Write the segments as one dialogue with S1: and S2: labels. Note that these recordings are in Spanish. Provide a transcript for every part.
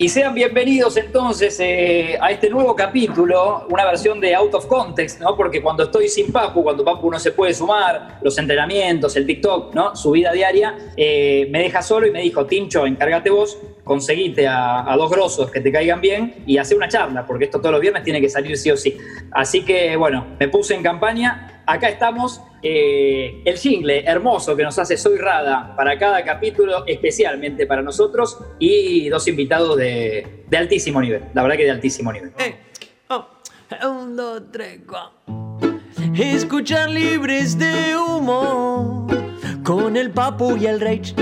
S1: Y sean bienvenidos entonces eh, a este nuevo capítulo, una versión de Out of Context, ¿no? Porque cuando estoy sin Papu, cuando Papu no se puede sumar, los entrenamientos, el TikTok, ¿no? Su vida diaria, eh, me deja solo y me dijo, Tincho, encárgate vos, conseguite a, a, dos grosos que te caigan bien y hace una charla, porque esto todos los viernes tiene que salir sí o sí. Así que, bueno, me puse en campaña. Acá estamos, eh, el jingle hermoso que nos hace Soy Rada para cada capítulo, especialmente para nosotros, y dos invitados de, altísimo nivel, la verdad que de altísimo nivel.
S2: Hey, oh, un, dos, tres, cuatro. Escuchar libres de humo con el papu y el rage.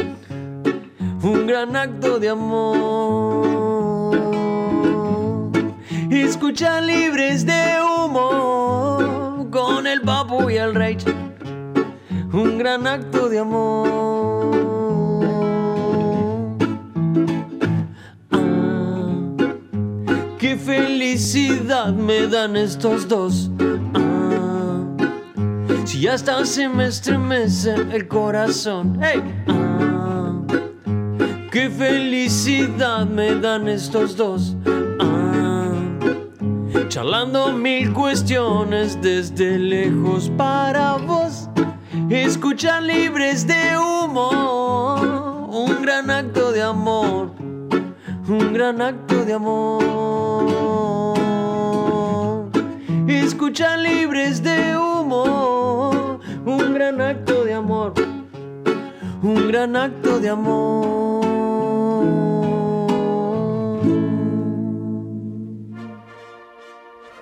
S2: Un gran acto de amor. Escuchar libres de humo con el papu y el rage. Un gran acto de amor. Ah, qué felicidad me dan estos dos. Ah, si hasta se me estremece el corazón. Hey, ah, qué felicidad me dan estos dos. Charlando mil cuestiones desde lejos para vos. Escuchar libres de humo, un gran acto de amor, un gran acto de amor. Escuchar libres de humo, un gran acto de amor, un gran acto de amor.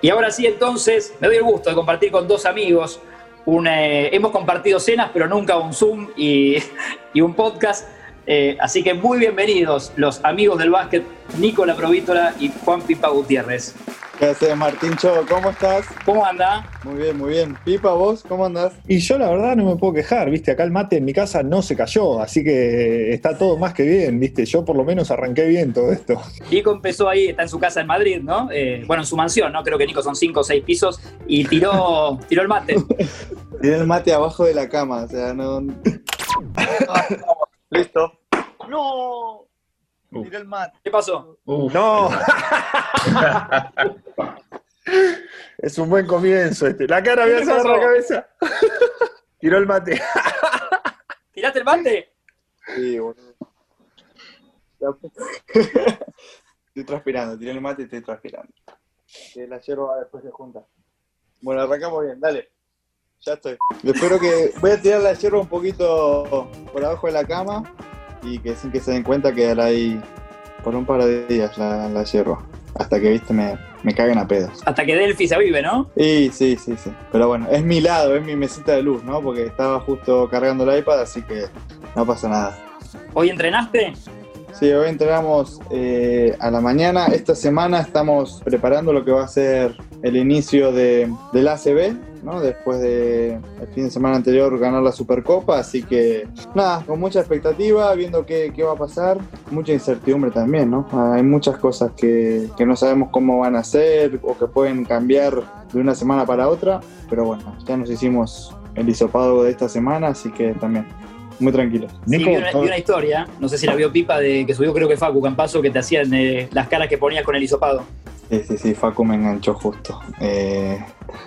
S1: Y ahora sí, entonces, me doy el gusto de compartir con dos amigos. Eh, hemos compartido cenas, pero nunca un Zoom y, y un podcast. Eh, así que muy bienvenidos los amigos del básquet, Nicola Provítola y Juan Pipa Gutiérrez.
S3: ¿Qué haces, Martincho? ¿Cómo estás?
S1: ¿Cómo anda?
S3: Muy bien, muy bien. Pipa, ¿vos cómo andás?
S4: Y yo la verdad no me puedo quejar, viste, acá el mate en mi casa no se cayó, así que está todo más que bien, viste, yo por lo menos arranqué bien todo esto.
S1: Nico empezó ahí, está en su casa en Madrid, ¿no? Eh, bueno, en su mansión, ¿no? Creo que Nico son cinco o seis pisos y tiró, tiró el mate.
S3: Tiré el mate abajo de la cama, o sea, no... Listo. ¡No! Tiré el mate.
S1: ¿Qué pasó?
S4: Uf. No. es un buen comienzo este. La cara me hace
S1: pasó?
S4: la cabeza. Tiró el mate.
S1: ¿Tiraste el mate?
S3: Sí, boludo. Estoy transpirando, tiré el mate y estoy transpirando. Que la hierba después se junta. Bueno, arrancamos bien, dale. Ya estoy. Espero que. Voy a tirar la hierba un poquito por abajo de la cama y que sin que se den cuenta quedará ahí por un par de días la, la hierba. Hasta que, viste, me, me caguen a pedos.
S1: Hasta que Delphi se vive, ¿no?
S3: Sí, sí, sí, sí. Pero bueno, es mi lado, es mi mesita de luz, ¿no? Porque estaba justo cargando el iPad, así que no pasa nada.
S1: ¿Hoy entrenaste?
S3: Sí, hoy entrenamos eh, a la mañana. Esta semana estamos preparando lo que va a ser el inicio de, del ACB, ¿no? Después de fin de semana anterior ganar la Supercopa, así que nada, con mucha expectativa, viendo qué, qué va a pasar, mucha incertidumbre también, ¿no? Hay muchas cosas que, que no sabemos cómo van a ser o que pueden cambiar de una semana para otra, pero bueno, ya nos hicimos el hisopado de esta semana, así que también muy tranquilos.
S1: Sí,
S4: Nico,
S1: vi, una, vi una historia, no sé si la vio Pipa, de que subió creo que Facu Campazo, que te hacían eh, las caras que ponías con el hisopado.
S3: Sí, sí, sí, Facu me enganchó justo. Eh,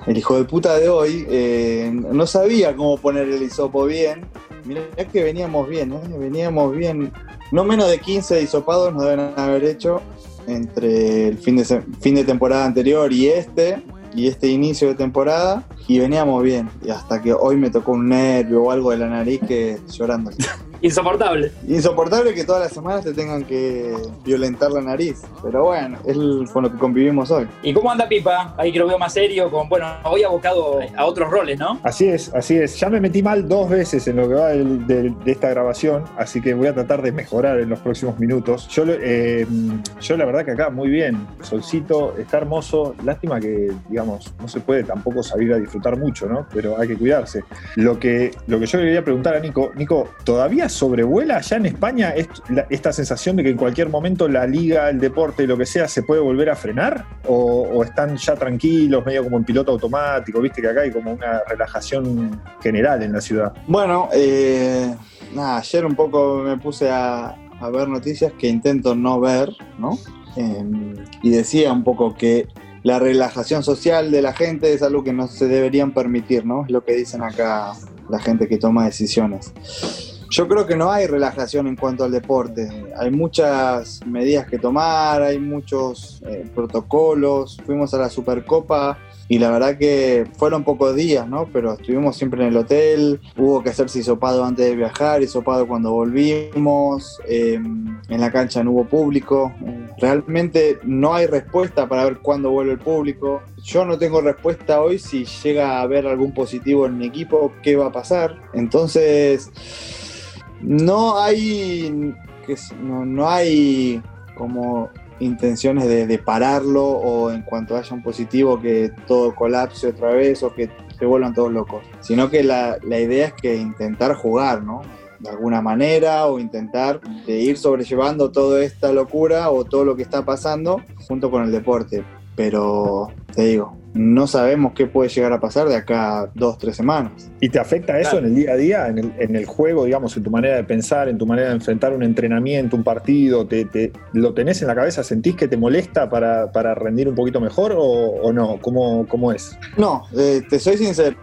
S3: el hijo de puta de hoy eh, no sabía cómo poner el hisopo bien. Mirá que veníamos bien, ¿eh? veníamos bien. No menos de 15 hisopados nos deben haber hecho entre el fin de, fin de temporada anterior y este, y este inicio de temporada, y veníamos bien. Y hasta que hoy me tocó un nervio o algo de la nariz que llorando.
S1: Insoportable.
S3: Insoportable que todas las semanas te tengan que violentar la nariz, pero bueno, es con lo que convivimos hoy.
S1: ¿Y cómo anda Pipa? Ahí que lo veo más serio, con, bueno, hoy abocado a otros roles, ¿no?
S4: Así es, así es. Ya me metí mal dos veces en lo que va del- del- de, esta grabación, así que voy a tratar de mejorar en los próximos minutos. Yo, eh, yo la verdad que acá muy bien, solcito, está hermoso. Lástima que, digamos, no se puede tampoco salir a disfrutar mucho, ¿no? Pero hay que cuidarse. Lo que, lo que yo le quería preguntar a Nico, Nico, ¿todavía sobrevuela ya en España esta sensación de que en cualquier momento la liga, el deporte, lo que sea, se puede volver a frenar? ¿O, están ya tranquilos, medio como en piloto automático? Viste que acá hay como una relajación general en la ciudad.
S3: Bueno, eh, ayer un poco me puse a, a ver noticias que intento no ver, ¿no? Em, y decía un poco que la relajación social de la gente es algo que no se deberían permitir, ¿no? Es lo que dicen acá la gente que toma decisiones. Yo creo que no hay relajación en cuanto al deporte. Hay muchas medidas que tomar, hay muchos eh, protocolos. Fuimos a la Supercopa y la verdad que fueron pocos días, ¿no? Pero estuvimos siempre en el hotel, hubo que hacerse hisopado antes de viajar, hisopado cuando volvimos, em, en la cancha no hubo público. Realmente no hay respuesta para ver cuándo vuelve el público. Yo no tengo respuesta hoy si llega a haber algún positivo en mi equipo, qué va a pasar. Entonces no hay, no, hay como intenciones de, pararlo o en cuanto haya un positivo que todo colapse otra vez o que se vuelvan todos locos, sino que la, la idea es que intentar jugar, ¿no? De alguna manera o intentar de ir sobrellevando toda esta locura o todo lo que está pasando junto con el deporte. Pero te digo, no sabemos qué puede llegar a pasar de acá a dos, tres semanas.
S4: ¿Y te afecta eso en el día a día, en el, juego, digamos, en tu manera de pensar, en tu manera de enfrentar un entrenamiento, un partido? ¿Te, lo tenés en la cabeza? ¿Sentís que te molesta para, rendir un poquito mejor o, no? ¿Cómo, ¿Cómo, es?
S3: No, eh, te soy sincero.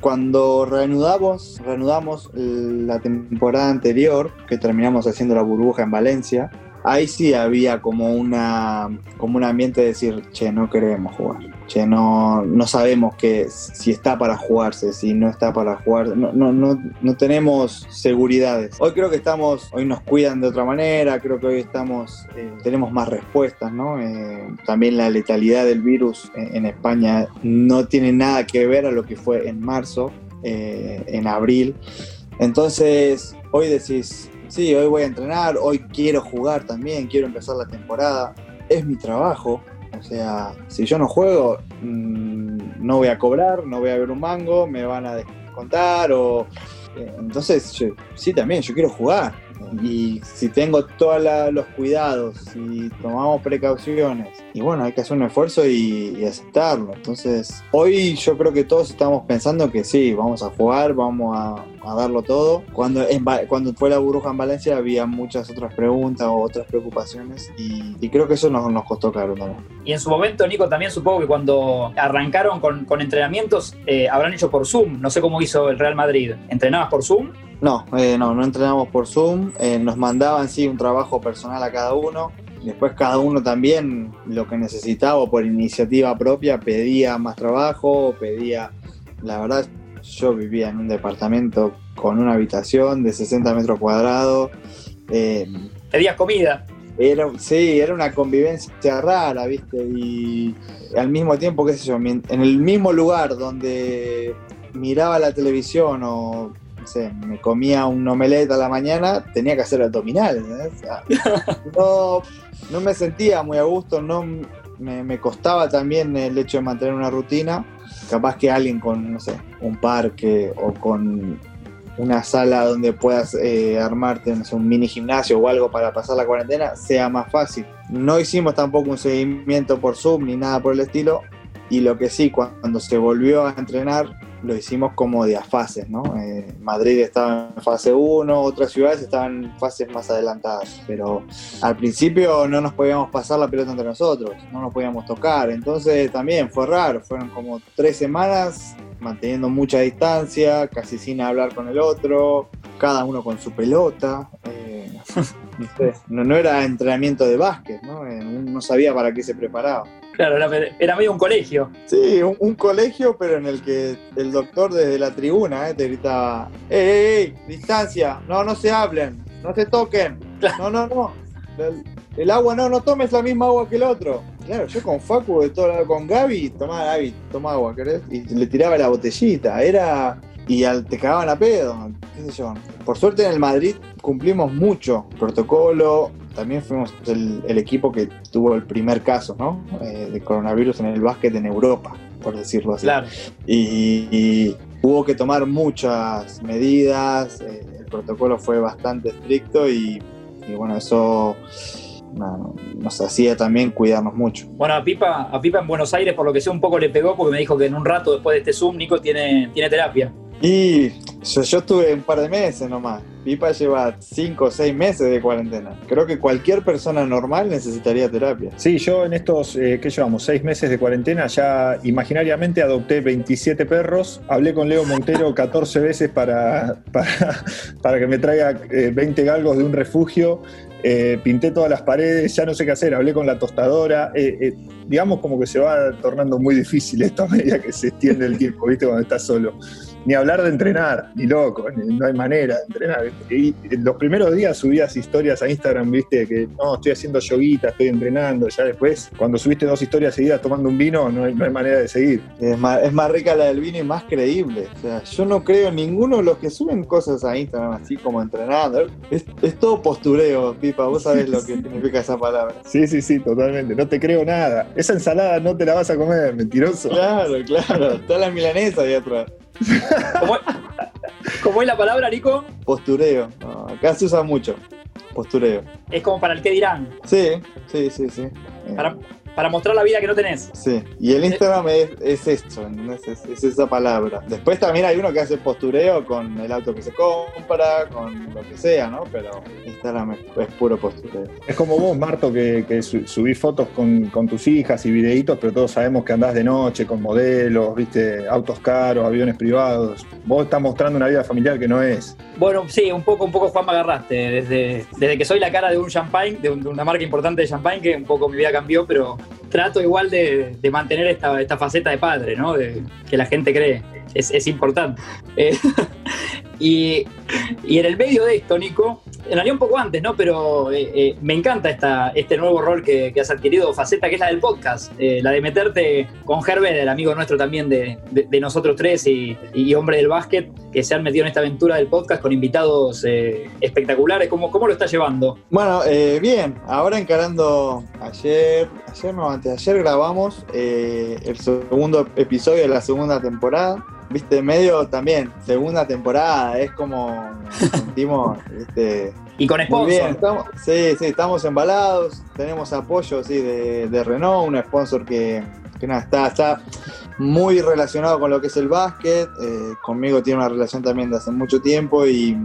S3: Cuando reanudamos, reanudamos la temporada anterior, que terminamos haciendo la burbuja en Valencia, ahí sí había como una como un ambiente de decir, che, no queremos jugar, no, no sabemos que si está para jugarse, si no está para jugar, no, no, no, no tenemos seguridades. Hoy creo que estamos, hoy nos cuidan de otra manera, creo que hoy estamos, eh, tenemos más respuestas, ¿no? Eh, también la letalidad del virus en, España no tiene nada que ver a lo que fue en marzo, eh, en abril. Entonces, hoy decís, sí, hoy voy a entrenar, hoy quiero jugar también, quiero empezar la temporada, es mi trabajo, o sea, si yo no juego, mm, no voy a cobrar, no voy a ver un mango, me van a descontar o... Eh, entonces, sí, también, yo quiero jugar. Y si tengo todos los cuidados, si tomamos precauciones, y bueno, hay que hacer un esfuerzo y, aceptarlo. Entonces, hoy yo creo que todos estamos pensando que sí, vamos a jugar, vamos a, darlo todo. Cuando, cuando fue la burbuja en Valencia había muchas otras preguntas o otras preocupaciones y, creo que eso nos, nos costó caro también.
S1: Y en su momento, Nico, también supongo que cuando arrancaron con, entrenamientos, eh, habrán hecho por Zoom. No sé cómo hizo el Real Madrid. ¿Entrenabas por Zoom?
S3: No, eh, no, no entrenamos por Zoom. Eh, nos mandaban sí un trabajo personal a cada uno. Después cada uno también lo que necesitaba o por iniciativa propia pedía más trabajo, pedía, la verdad, yo vivía en un departamento con una habitación de 60 metros cuadrados.
S1: Eh, ¿Pedías comida?
S3: Era, sí, era una convivencia rara, ¿viste? Y al mismo tiempo, qué sé yo, en el mismo lugar donde miraba la televisión o me comía un omelette a la mañana, tenía que hacer abdominales. no, no me sentía muy a gusto, no me, costaba también el hecho de mantener una rutina. Capaz que alguien con, no sé, un parque o con una sala donde puedas eh, armarte un mini gimnasio o algo para pasar la cuarentena sea más fácil. No hicimos tampoco un seguimiento por Zoom ni nada por el estilo. Y lo que sí, cuando se volvió a entrenar, lo hicimos como de a fases, ¿no? Eh, Madrid estaba en fase 1, otras ciudades estaban en fases más adelantadas, pero al principio no nos podíamos pasar la pelota entre nosotros, no nos podíamos tocar, entonces también fue raro, fueron como tres semanas manteniendo mucha distancia, casi sin hablar con el otro, cada uno con su pelota. Eh, no, no, era entrenamiento de básquet, ¿no? Eh, no sabía para qué se preparaba.
S1: Claro, era, medio un colegio.
S3: Sí, un, colegio, pero en el que el doctor desde la tribuna eh, te gritaba, ¡Ey, ey, ey! ¡Distancia! No, no se hablen, no se toquen. No, no, no. El, agua no, no tomes la misma agua que el otro. Claro, yo con Facu, de todo, con Gaby, tomá Gaby, toma agua, ¿querés? Y le tiraba la botellita. Era. Y al, te cagaban a pedo, qué sé yo. Por suerte en el Madrid cumplimos mucho protocolo, también fuimos el, equipo que tuvo el primer caso ¿no? Eh, de coronavirus en el básquet en Europa, por decirlo así. Y, hubo que tomar muchas medidas, eh, el protocolo fue bastante estricto y, bueno, eso nos hacía también cuidarnos mucho.
S1: Bueno, a Pipa, a Pipa en Buenos Aires, por lo que sé, un poco le pegó porque me dijo que en un rato después de este Zoom, Nico tiene, tiene terapia.
S3: Y Yo, estuve un par de meses nomás. Pipa lleva cinco o seis meses de cuarentena. Creo que cualquier persona normal necesitaría terapia.
S4: Sí, yo en estos, eh, ¿qué llevamos? Seis meses de cuarentena, ya imaginariamente adopté 27 perros. Hablé con Leo Montero 14 veces para, para, para que me traiga eh, 20 galgos de un refugio. Eh, pinté todas las paredes, ya no sé qué hacer, hablé con la tostadora. Eh, eh, digamos como que se va tornando muy difícil esto a medida que se extiende el tiempo, ¿viste? Cuando estás solo. Ni hablar de entrenar, ni loco, ni- no hay manera de entrenar. Y los primeros días subías historias a Instagram, viste, que no, estoy haciendo yoguita, estoy entrenando. Ya después, cuando subiste dos historias seguidas tomando un vino, no hay, no hay manera de seguir.
S3: Es más, es más rica la del vino y más creíble. O sea, yo no creo en ninguno de los que suben cosas a Instagram así como entrenando. Es, es todo postureo, Pipa. Vos sabés lo que significa esa palabra.
S4: Sí, sí, sí, totalmente. No te creo nada. Esa ensalada no te la vas a comer, mentiroso.
S3: Claro, claro. Está la milanesa ahí atrás.
S1: ¿Cómo, cómo es la palabra, Nico?
S3: Postureo. No, acá se usa mucho. Postureo.
S1: Es como para el que dirán,
S3: Sí, sí, sí, sí. Eh,
S1: para, para mostrar la vida que no tenés.
S3: Sí, y el Instagram es, es esto, ¿entendés? Es, es esa palabra. Después también hay uno que hace postureo con el auto que se compra, con lo que sea, ¿no? Pero Instagram es, es puro postureo.
S4: Es como vos, Marto, que, que su- subís fotos con, con tus hijas y videitos, pero todos sabemos que andás de noche con modelos, viste, autos caros, aviones privados. Vos estás mostrando una vida familiar que no es.
S1: Bueno, sí, un poco, un poco Juan me agarraste. Desde, desde que soy la cara de un champagne, de, un- de una marca importante de champagne, que un poco mi vida cambió, pero trato igual de, mantener esta, esta faceta de padre, ¿no? Que la gente cree. Es, es importante. Eh, y, en el medio de esto, Nico, en realidad un poco antes, ¿no? Pero eh, eh, me encanta esta, este nuevo rol que, has adquirido, faceta que es la del podcast, eh, la de meterte con Herbert, el amigo nuestro también de, de- nosotros tres y, hombre del básquet, que se han metido en esta aventura del podcast con invitados espectaculares. ¿Cómo, ¿Cómo lo estás llevando?
S3: Bueno, bien, ahora encarando ayer, ayer no, antes ayer grabamos el segundo episodio de la segunda temporada. Viste, medio también, segunda temporada, es como nos sentimos, viste,
S1: Y con
S3: Muy
S1: sponsor.
S3: bien, estamos, sí, sí, estamos embalados, tenemos apoyo sí, de, de Renault, un sponsor que, que nada, está, está muy relacionado con lo que es el básquet, eh, conmigo tiene una relación también de hace mucho tiempo y,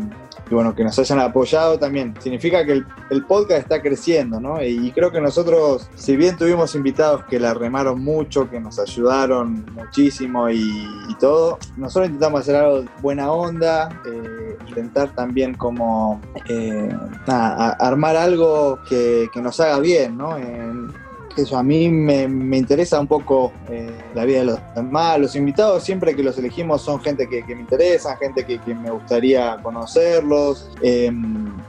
S3: y bueno, que nos hayan apoyado también significa que el, el podcast está creciendo, ¿no? Y, creo que nosotros, si bien tuvimos invitados que la remaron mucho, que nos ayudaron muchísimo y, todo, nosotros intentamos hacer algo buena onda, eh, intentar también como eh, armar algo que, que nos haga bien, ¿no? En- yo, a mí me, me interesa un poco eh, la vida de los demás. Los invitados siempre que los elegimos son gente que, que me interesa, gente que, que me gustaría conocerlos, eh,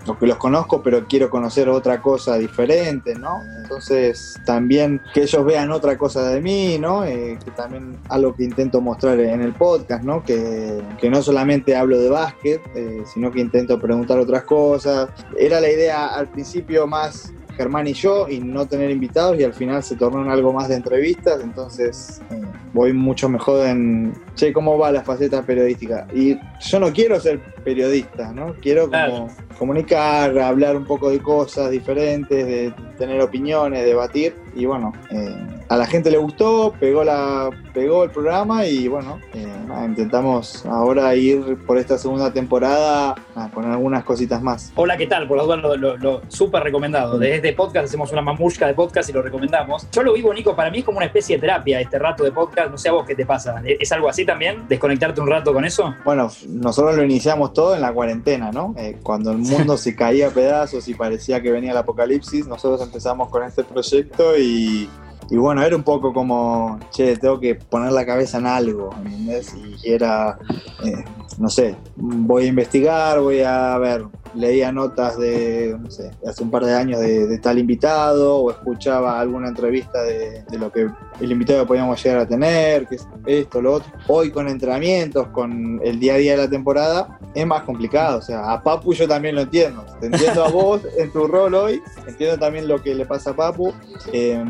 S3: o que los conozco pero quiero conocer otra cosa diferente, ¿no? Entonces también que ellos vean otra cosa de mí, ¿no? Eh, que también algo que intento mostrar en el podcast, ¿no? Que, que no solamente hablo de básquet, eh, sino que intento preguntar otras cosas. Era la idea al principio más Germán y yo y no tener invitados y al final se tornó en algo más de entrevistas, entonces eh, voy mucho mejor en, che, ¿cómo va la faceta periodística? Y yo no quiero ser periodista, ¿no? Quiero como comunicar, hablar un poco de cosas diferentes, de tener opiniones, debatir y bueno, eh, a la gente le gustó, pegó, la, pegó el programa y bueno, eh, intentamos ahora ir por esta segunda temporada con algunas cositas más.
S1: Hola, ¿qué tal? Por las dudas lo, lo, lo súper recomendado. Desde este podcast hacemos una mamushka de podcast y lo recomendamos. Yo lo vivo, Nico, para mí es como una especie de terapia este rato de podcast. No sé a vos qué te pasa. ¿Es es algo así también? ¿Desconectarte un rato con eso?
S3: Bueno, nosotros lo iniciamos todo en la cuarentena, ¿no? Eh, cuando el mundo se caía a pedazos y parecía que venía el apocalipsis, nosotros empezamos con este proyecto y, y bueno, era un poco como, che, tengo que poner la cabeza en algo, ¿entendés? Y era, eh, no sé, voy a investigar, voy a ver, leía notas de, no sé, de hace un par de años de, de tal invitado o escuchaba alguna entrevista de, de lo que el invitado que podíamos llegar a tener, que es esto, lo otro. Hoy con entrenamientos, con el día a día de la temporada, es más complicado. O sea, a Papu yo también lo entiendo. Te entiendo a vos en tu rol hoy, entiendo también lo que le pasa a Papu. Eh,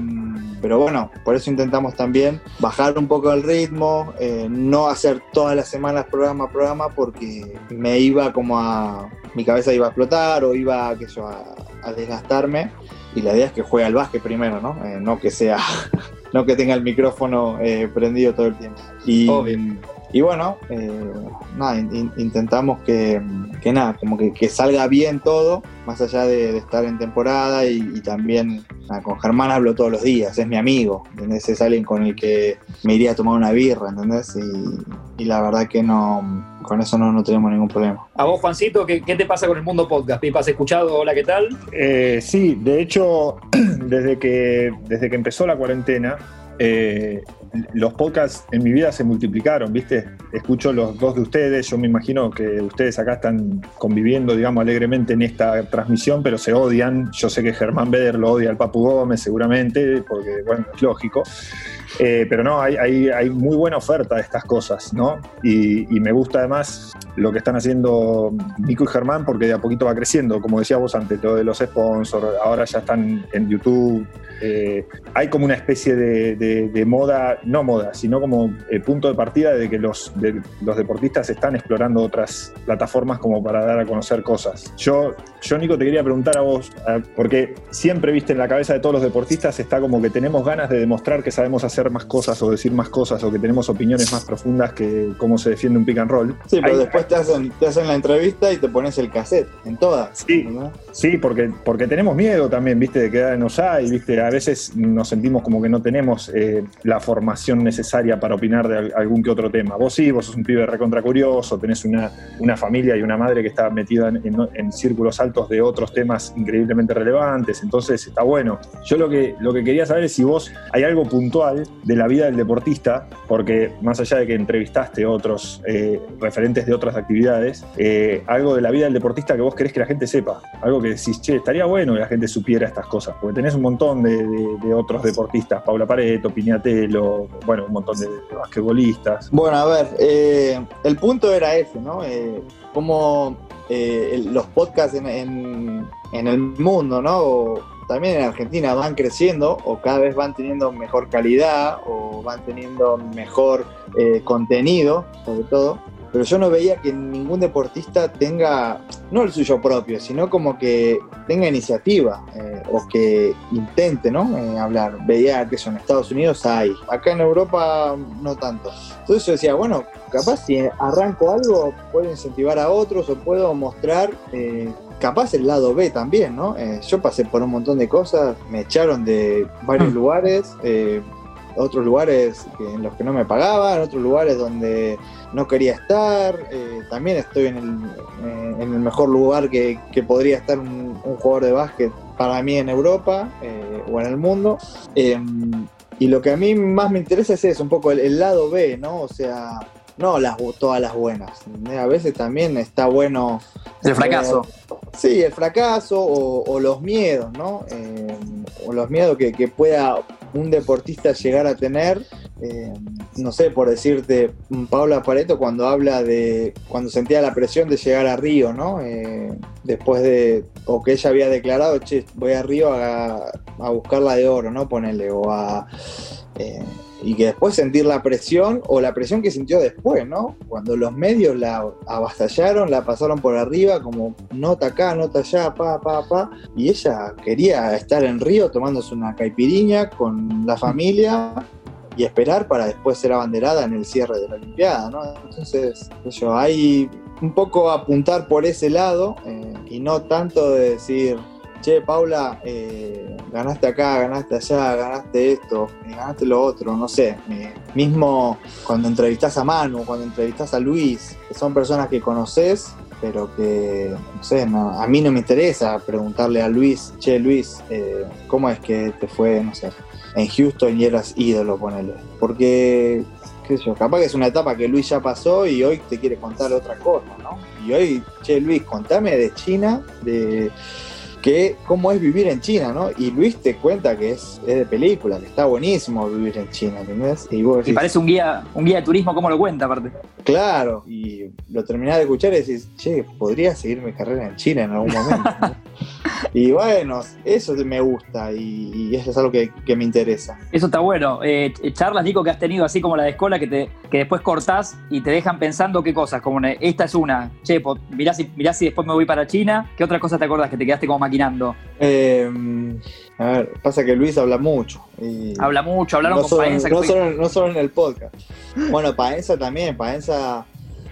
S3: pero bueno, por eso intentamos también bajar un poco el ritmo, eh, no hacer todas las semanas programa a programa porque me iba como a... mi cabeza iba a explotar o iba qué sé yo, a, desgastarme. Y la idea es que juegue al básquet primero, ¿no? Eh, no que sea no que tenga el micrófono eh, prendido todo el tiempo. Y. y bueno, eh, nada, in- intentamos que, que nada, como que, que salga bien todo, más allá de, de estar en temporada y, y también nada, con Germán hablo todos los días, es mi amigo, ¿entendés? Es alguien con el que me iría a tomar una birra, ¿entendés? Y, y la verdad que no, con eso no, no tenemos ningún problema.
S1: A vos, Juancito, ¿qué, qué te pasa con el mundo podcast? Pipa, ¿has escuchado Hola, qué tal?
S4: Eh, sí, de hecho, desde que, desde que empezó la cuarentena, eh, los podcasts en mi vida se multiplicaron, ¿viste? Escucho los dos de ustedes, yo me imagino que ustedes acá están conviviendo, digamos, alegremente en esta transmisión, pero se odian. Yo sé que Germán Beder lo odia al Papu Gómez, seguramente, porque, bueno, es lógico. Eh, pero no, hay, hay, hay, muy buena oferta de estas cosas, ¿no? Y, me gusta además lo que están haciendo Nico y Germán, porque de a poquito va creciendo, como decía vos antes, lo de los sponsors, ahora ya están en YouTube. Eh, hay como una especie de, de, de, moda, no moda, sino como eh, punto de partida de que los, de, los deportistas están explorando otras plataformas como para dar a conocer cosas. Yo, yo Nico, te quería preguntar a vos, porque siempre viste en la cabeza de todos los deportistas está como que tenemos ganas de demostrar que sabemos hacer más cosas o decir más cosas o que tenemos opiniones más profundas que cómo se defiende un pick and roll.
S3: Sí, pero después te hacen, te hacen la entrevista y te pones el cassette en todas.
S4: Sí, ¿no? sí porque, porque tenemos miedo también, viste, de quedar en OSAI, viste, a veces nos sentimos como que no tenemos eh, la formación necesaria para opinar de algún que otro tema. Vos sí, vos sos un pibe recontra curioso, tenés una, una familia y una madre que está metida en, en, círculos altos de otros temas increíblemente relevantes, entonces está bueno. Yo lo que, lo que quería saber es si vos hay algo puntual de la vida del deportista, porque más allá de que entrevistaste otros eh, referentes de otras actividades, eh, algo de la vida del deportista que vos querés que la gente sepa, algo que decís, che, estaría bueno que la gente supiera estas cosas, porque tenés un montón de, de, otros deportistas, Paula Pareto, Piñatelo, bueno, un montón de, basquetbolistas.
S3: Bueno, a ver, eh, el punto era ese, ¿no? como los podcasts en, en, en, el mundo, ¿no? O, también en Argentina van creciendo o cada vez van teniendo mejor calidad o van teniendo mejor eh, contenido, sobre todo. Pero yo no veía que ningún deportista tenga, no el suyo propio, sino como que tenga iniciativa eh, o que intente ¿no? Eh, hablar. Veía que eso en Estados Unidos hay, acá en Europa no tanto. Entonces yo decía, bueno, capaz si arranco algo puedo incentivar a otros o puedo mostrar eh, capaz el lado B también, ¿no? Yo pasé por un montón de cosas, me echaron de varios lugares, eh, otros lugares en los que no me pagaban, otros lugares donde no quería estar, eh, también estoy en el, en el, mejor lugar que, que podría estar un, un, jugador de básquet para mí en Europa eh, o en el mundo. Em, y lo que a mí más me interesa es eso, un poco el, el lado B, ¿no? O sea, no las, todas las buenas. A veces también está bueno.
S1: El fracaso.
S3: Eh, sí, el fracaso o, o los miedos, ¿no? Eh, o los miedos que, que, pueda un deportista llegar a tener. Eh, no sé, por decirte, Paula Pareto cuando habla de. cuando sentía la presión de llegar a Río, ¿no? Eh, después de. o que ella había declarado, che, voy a Río a, a buscarla de oro, ¿no? Ponele, o a eh, y que después sentir la presión o la presión que sintió después, ¿no? Cuando los medios la avasallaron, la pasaron por arriba, como nota acá, nota allá, pa, pa, pa, y ella quería estar en Río tomándose una caipiriña con la familia y esperar para después ser abanderada en el cierre de la Olimpiada, ¿no? Entonces, yo, hay un poco apuntar por ese lado eh, y no tanto de decir, che, Paula, eh, ganaste acá, ganaste allá, ganaste esto, eh, ganaste lo otro, no sé. Eh, mismo cuando entrevistas a Manu, cuando entrevistas a Luis, que son personas que conoces, pero que, no sé, a mí no me interesa preguntarle a Luis, che, Luis, eh, ¿cómo es que te fue, no sé, en Houston y eras ídolo, ponele? Porque, qué sé yo, capaz que es una etapa que Luis ya pasó y hoy te quiere contar otra cosa, ¿no? Y hoy, che, Luis, contame de China, de que cómo es vivir en China, ¿no? Y Luis te cuenta que es, es de película, que está buenísimo vivir en China, ¿entendés?
S1: Y, vos decís, y parece un guía, un guía de turismo, ¿cómo lo cuenta aparte?
S3: Claro, y lo terminás de escuchar y decís, che, podría seguir mi carrera en China en algún momento. ¿no? Y bueno, eso me gusta y, y eso es algo que, que me interesa.
S1: Eso está bueno. Eh, charlas, Nico, que has tenido así como la de escuela que, te, que después cortás y te dejan pensando qué cosas. Como esta es una. Che, po, mirá si, mirá si después me voy para China. ¿Qué otras cosas te acordás que te quedaste como maquinando?
S3: Eh, a ver, pasa que Luis habla mucho. Y
S1: Habla mucho, hablaron
S3: no
S1: con
S3: solo,
S1: Paenza. que
S3: no solo- no solo en el podcast. Bueno, Paenza también, Paenza,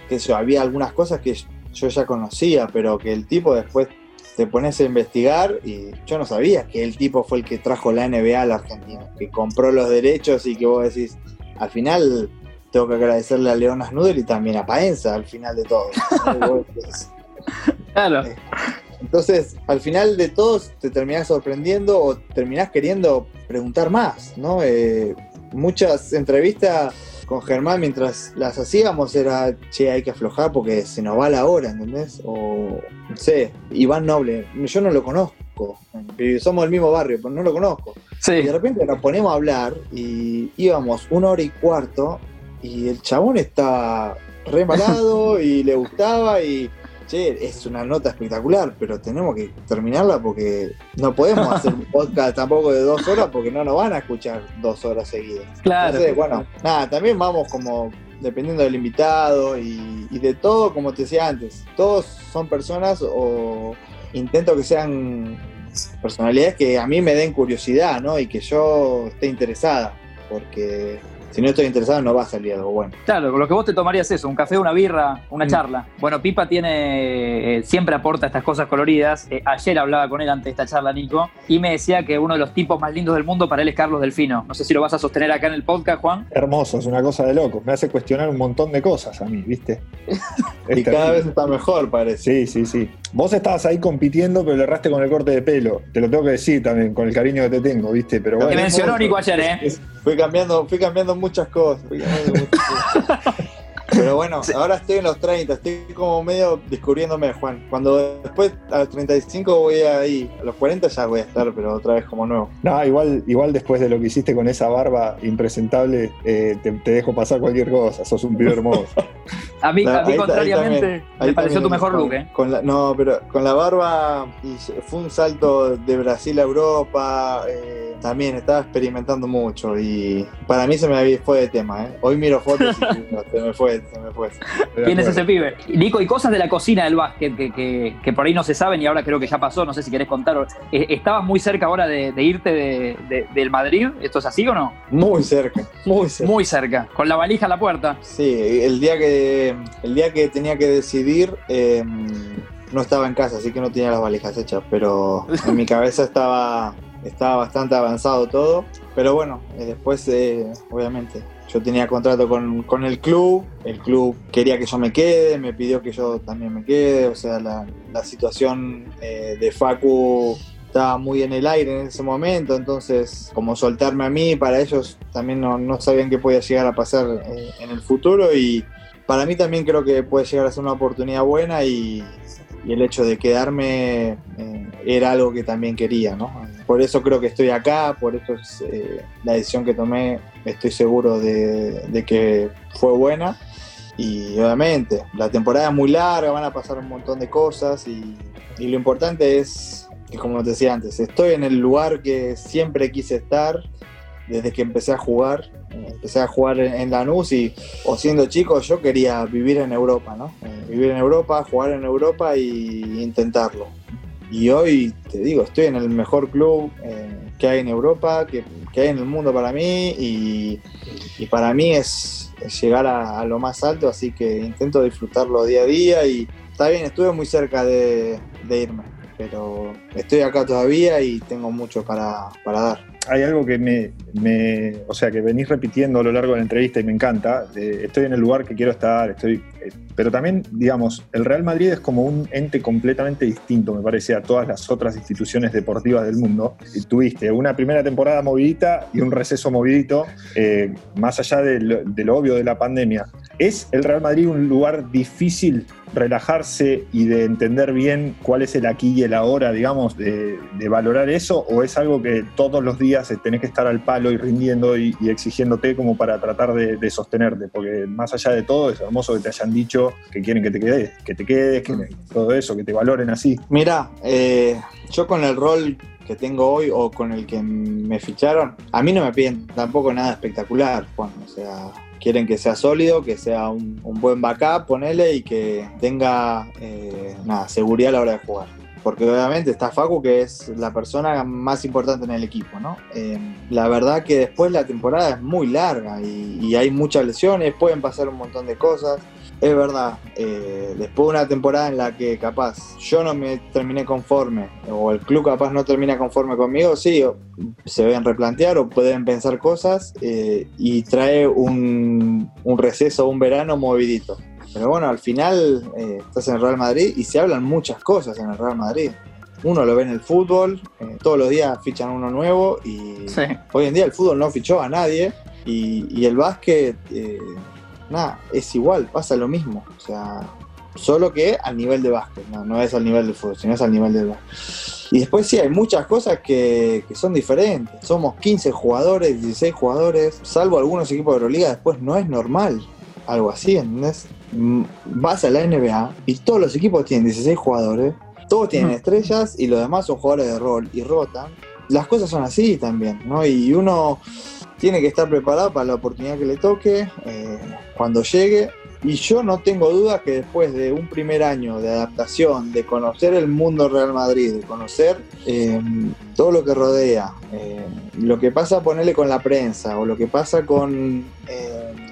S3: que yo, había algunas cosas que yo ya conocía, pero que el tipo después te pones a investigar y yo no sabía que el tipo fue el que trajo la NBA a la Argentina, que compró los derechos y que vos decís, al final tengo que agradecerle a Leonas Nudel y también a Paenza al final de todo.
S1: Claro.
S3: entonces, al final de todos te terminás sorprendiendo o terminás queriendo preguntar más, ¿no? Eh, muchas entrevistas con Germán mientras las hacíamos era, che, hay que aflojar porque se nos va la hora, ¿entendés? O, no sé, Iván Noble, yo no lo conozco, somos del mismo barrio, pero no lo conozco.
S1: Sí.
S3: Y de repente nos ponemos a hablar y íbamos una hora y cuarto y el chabón estaba re embalado y le gustaba y che, es una nota espectacular, pero tenemos que terminarla porque no podemos hacer un podcast tampoco de dos horas porque no nos van a escuchar dos horas seguidas.
S1: Claro.
S3: Entonces, bueno, nada, también vamos como dependiendo del invitado y, y de todo, como te decía antes, todos son personas o intento que sean personalidades que a mí me den curiosidad, ¿no? Y que yo esté interesada, porque si no estoy interesado no va a salir algo bueno.
S1: Claro, con lo que vos te tomarías eso, un café, una birra, una
S3: Mm.
S1: charla. Bueno, Pipa tiene, eh, siempre aporta estas cosas coloridas. Eh, ayer hablaba con él antes de esta charla, Nico, y me decía que uno de los tipos más lindos del mundo para él es Carlos Delfino. No sé si lo vas a sostener acá en el podcast, Juan.
S4: Hermoso, es una cosa de loco. Me hace cuestionar un montón de cosas a mí, ¿viste?
S3: Y cada
S4: terrible.
S3: vez está mejor, parece.
S4: Sí, sí, sí. Vos estabas ahí compitiendo, pero le erraste con el corte de pelo. Te lo tengo que decir también, con el cariño que te tengo, ¿viste? Pero
S1: Te
S4: bueno.
S1: mencionó Nico ayer, ¿eh?
S3: Es- Fui cambiando, fui cambiando muchas cosas. fui cambiando muchas cosas. Pero bueno, ahora estoy en los 30, estoy como medio descubriéndome, Juan. Cuando después a los 35 voy ahí, a los 40 ya voy a estar, pero otra vez como nuevo.
S4: No, igual, igual después de lo que hiciste con esa barba impresentable, eh, te, te dejo pasar cualquier cosa. Sos un pibe hermoso.
S1: A mí, a mí
S3: ahí-
S1: contrariamente,
S3: ahí
S1: me pareció tu mejor
S3: con-
S1: look, ¿eh?
S3: con la- no, pero con la barba y fue un salto de Brasil a Europa. eh, también estaba experimentando mucho y para mí se me fue de tema. ¿eh? Hoy miro fotos y se me fue, se me fue.
S1: ¿Quién es ese pibe? Nico, y cosas de la cocina del básquet que, que- que por ahí no se saben y ahora creo que ya pasó, no sé si querés contar. Eh, ¿Estabas muy cerca ahora de, de irte de- de- del Madrid? ¿Esto es así o no?
S3: Muy cerca, muy cerca.
S1: Muy cerca, con la valija a la puerta.
S3: Sí, el día que el día que tenía que decidir eh, no estaba en casa, así que no tenía las valijas hechas, pero en mi cabeza estaba estaba bastante avanzado todo. Pero bueno, eh, después eh, obviamente yo tenía contrato con, con el club, el club quería que yo me quede, me pidió que yo también me quede, o sea, la, situación eh, de Facu estaba muy en el aire en ese momento, entonces como soltarme a mí, para ellos también no, no sabían qué podía llegar a pasar eh, en el futuro y para mí también creo que puede llegar a ser una oportunidad buena y, y el hecho de quedarme eh, era algo que también quería, ¿no? Por eso creo que estoy acá, por eso es eh, la decisión que tomé, estoy seguro de, que fue buena y obviamente la temporada es muy larga, van a pasar un montón de cosas y, y lo importante es que como te decía antes, estoy en el lugar que siempre quise estar desde que empecé a jugar. Eh, Empecé a jugar en, en Lanús y, o siendo chico, yo quería vivir en Europa, ¿no? Vivir en Europa, jugar en Europa y intentarlo. Y hoy, te digo, estoy en el mejor club eh, que hay en Europa, que, que hay en el mundo para mí y, y para mí es, llegar a, a lo más alto, así que intento disfrutarlo día a día y está bien, estuve muy cerca de, de irme, pero estoy acá todavía y tengo mucho para, para dar.
S4: Hay algo que me, o sea, que venís repitiendo a lo largo de la entrevista y me encanta. Estoy en el lugar que quiero estar, estoy, eh, pero también, digamos, el Real Madrid es como un ente completamente distinto, me parece, a todas las otras instituciones deportivas del mundo. Tuviste una primera temporada movidita y un receso movidito, eh, más allá de lo, de lo obvio de la pandemia. ¿Es el Real Madrid un lugar difícil relajarse y de entender bien cuál es el aquí y el ahora, digamos, de, valorar eso? ¿O es algo que todos los días tenés que estar al palo y rindiendo y, exigiéndote como para tratar de, sostenerte? Porque más allá de todo, es hermoso que te hayan dicho que quieren que te quedes, que te quedes, que todo eso, que te valoren así.
S3: Mira, eh, yo con el rol que tengo hoy o con el que me ficharon, a mí no me piden tampoco nada espectacular, Juan. O sea, quieren que sea sólido, que sea un, buen backup, ponele, y que tenga eh, nada, seguridad a la hora de jugar. Porque obviamente está Facu, que es la persona más importante en el equipo, ¿no? Eh, la verdad que después la temporada es muy larga y, y hay muchas lesiones, pueden pasar un montón de cosas es verdad, eh, después de una temporada en la que capaz yo no me terminé conforme, o el club capaz no termina conforme conmigo, sí, se deben replantear o pueden pensar cosas eh, y trae un, un receso, un verano movidito. Pero bueno, al final eh, estás en el Real Madrid y se hablan muchas cosas en el Real Madrid. Uno lo ve en el fútbol, todos los días fichan uno nuevo y hoy en día el fútbol no fichó a nadie y, y el básquet nada, es igual, pasa lo mismo. O sea, solo que al nivel de básquet, no, no es al nivel del fútbol, sino es al nivel del básquet. Y después sí, hay muchas cosas que, son diferentes. Somos 15 jugadores, 16 jugadores, salvo algunos equipos de Euroliga, después no es normal algo así, ¿entendés? Mm, vas a la NBA y todos los equipos tienen 16 jugadores, todos tienen estrellas y los demás son jugadores de rol y rotan. Las cosas son así también, ¿no? Y uno tiene que estar preparado para la oportunidad que le toque eh, cuando llegue. Y yo no tengo dudas que después de un primer año de adaptación, de conocer el mundo Real Madrid, de conocer eh, todo lo que rodea, eh, lo que pasa ponerle con la prensa o lo que pasa con,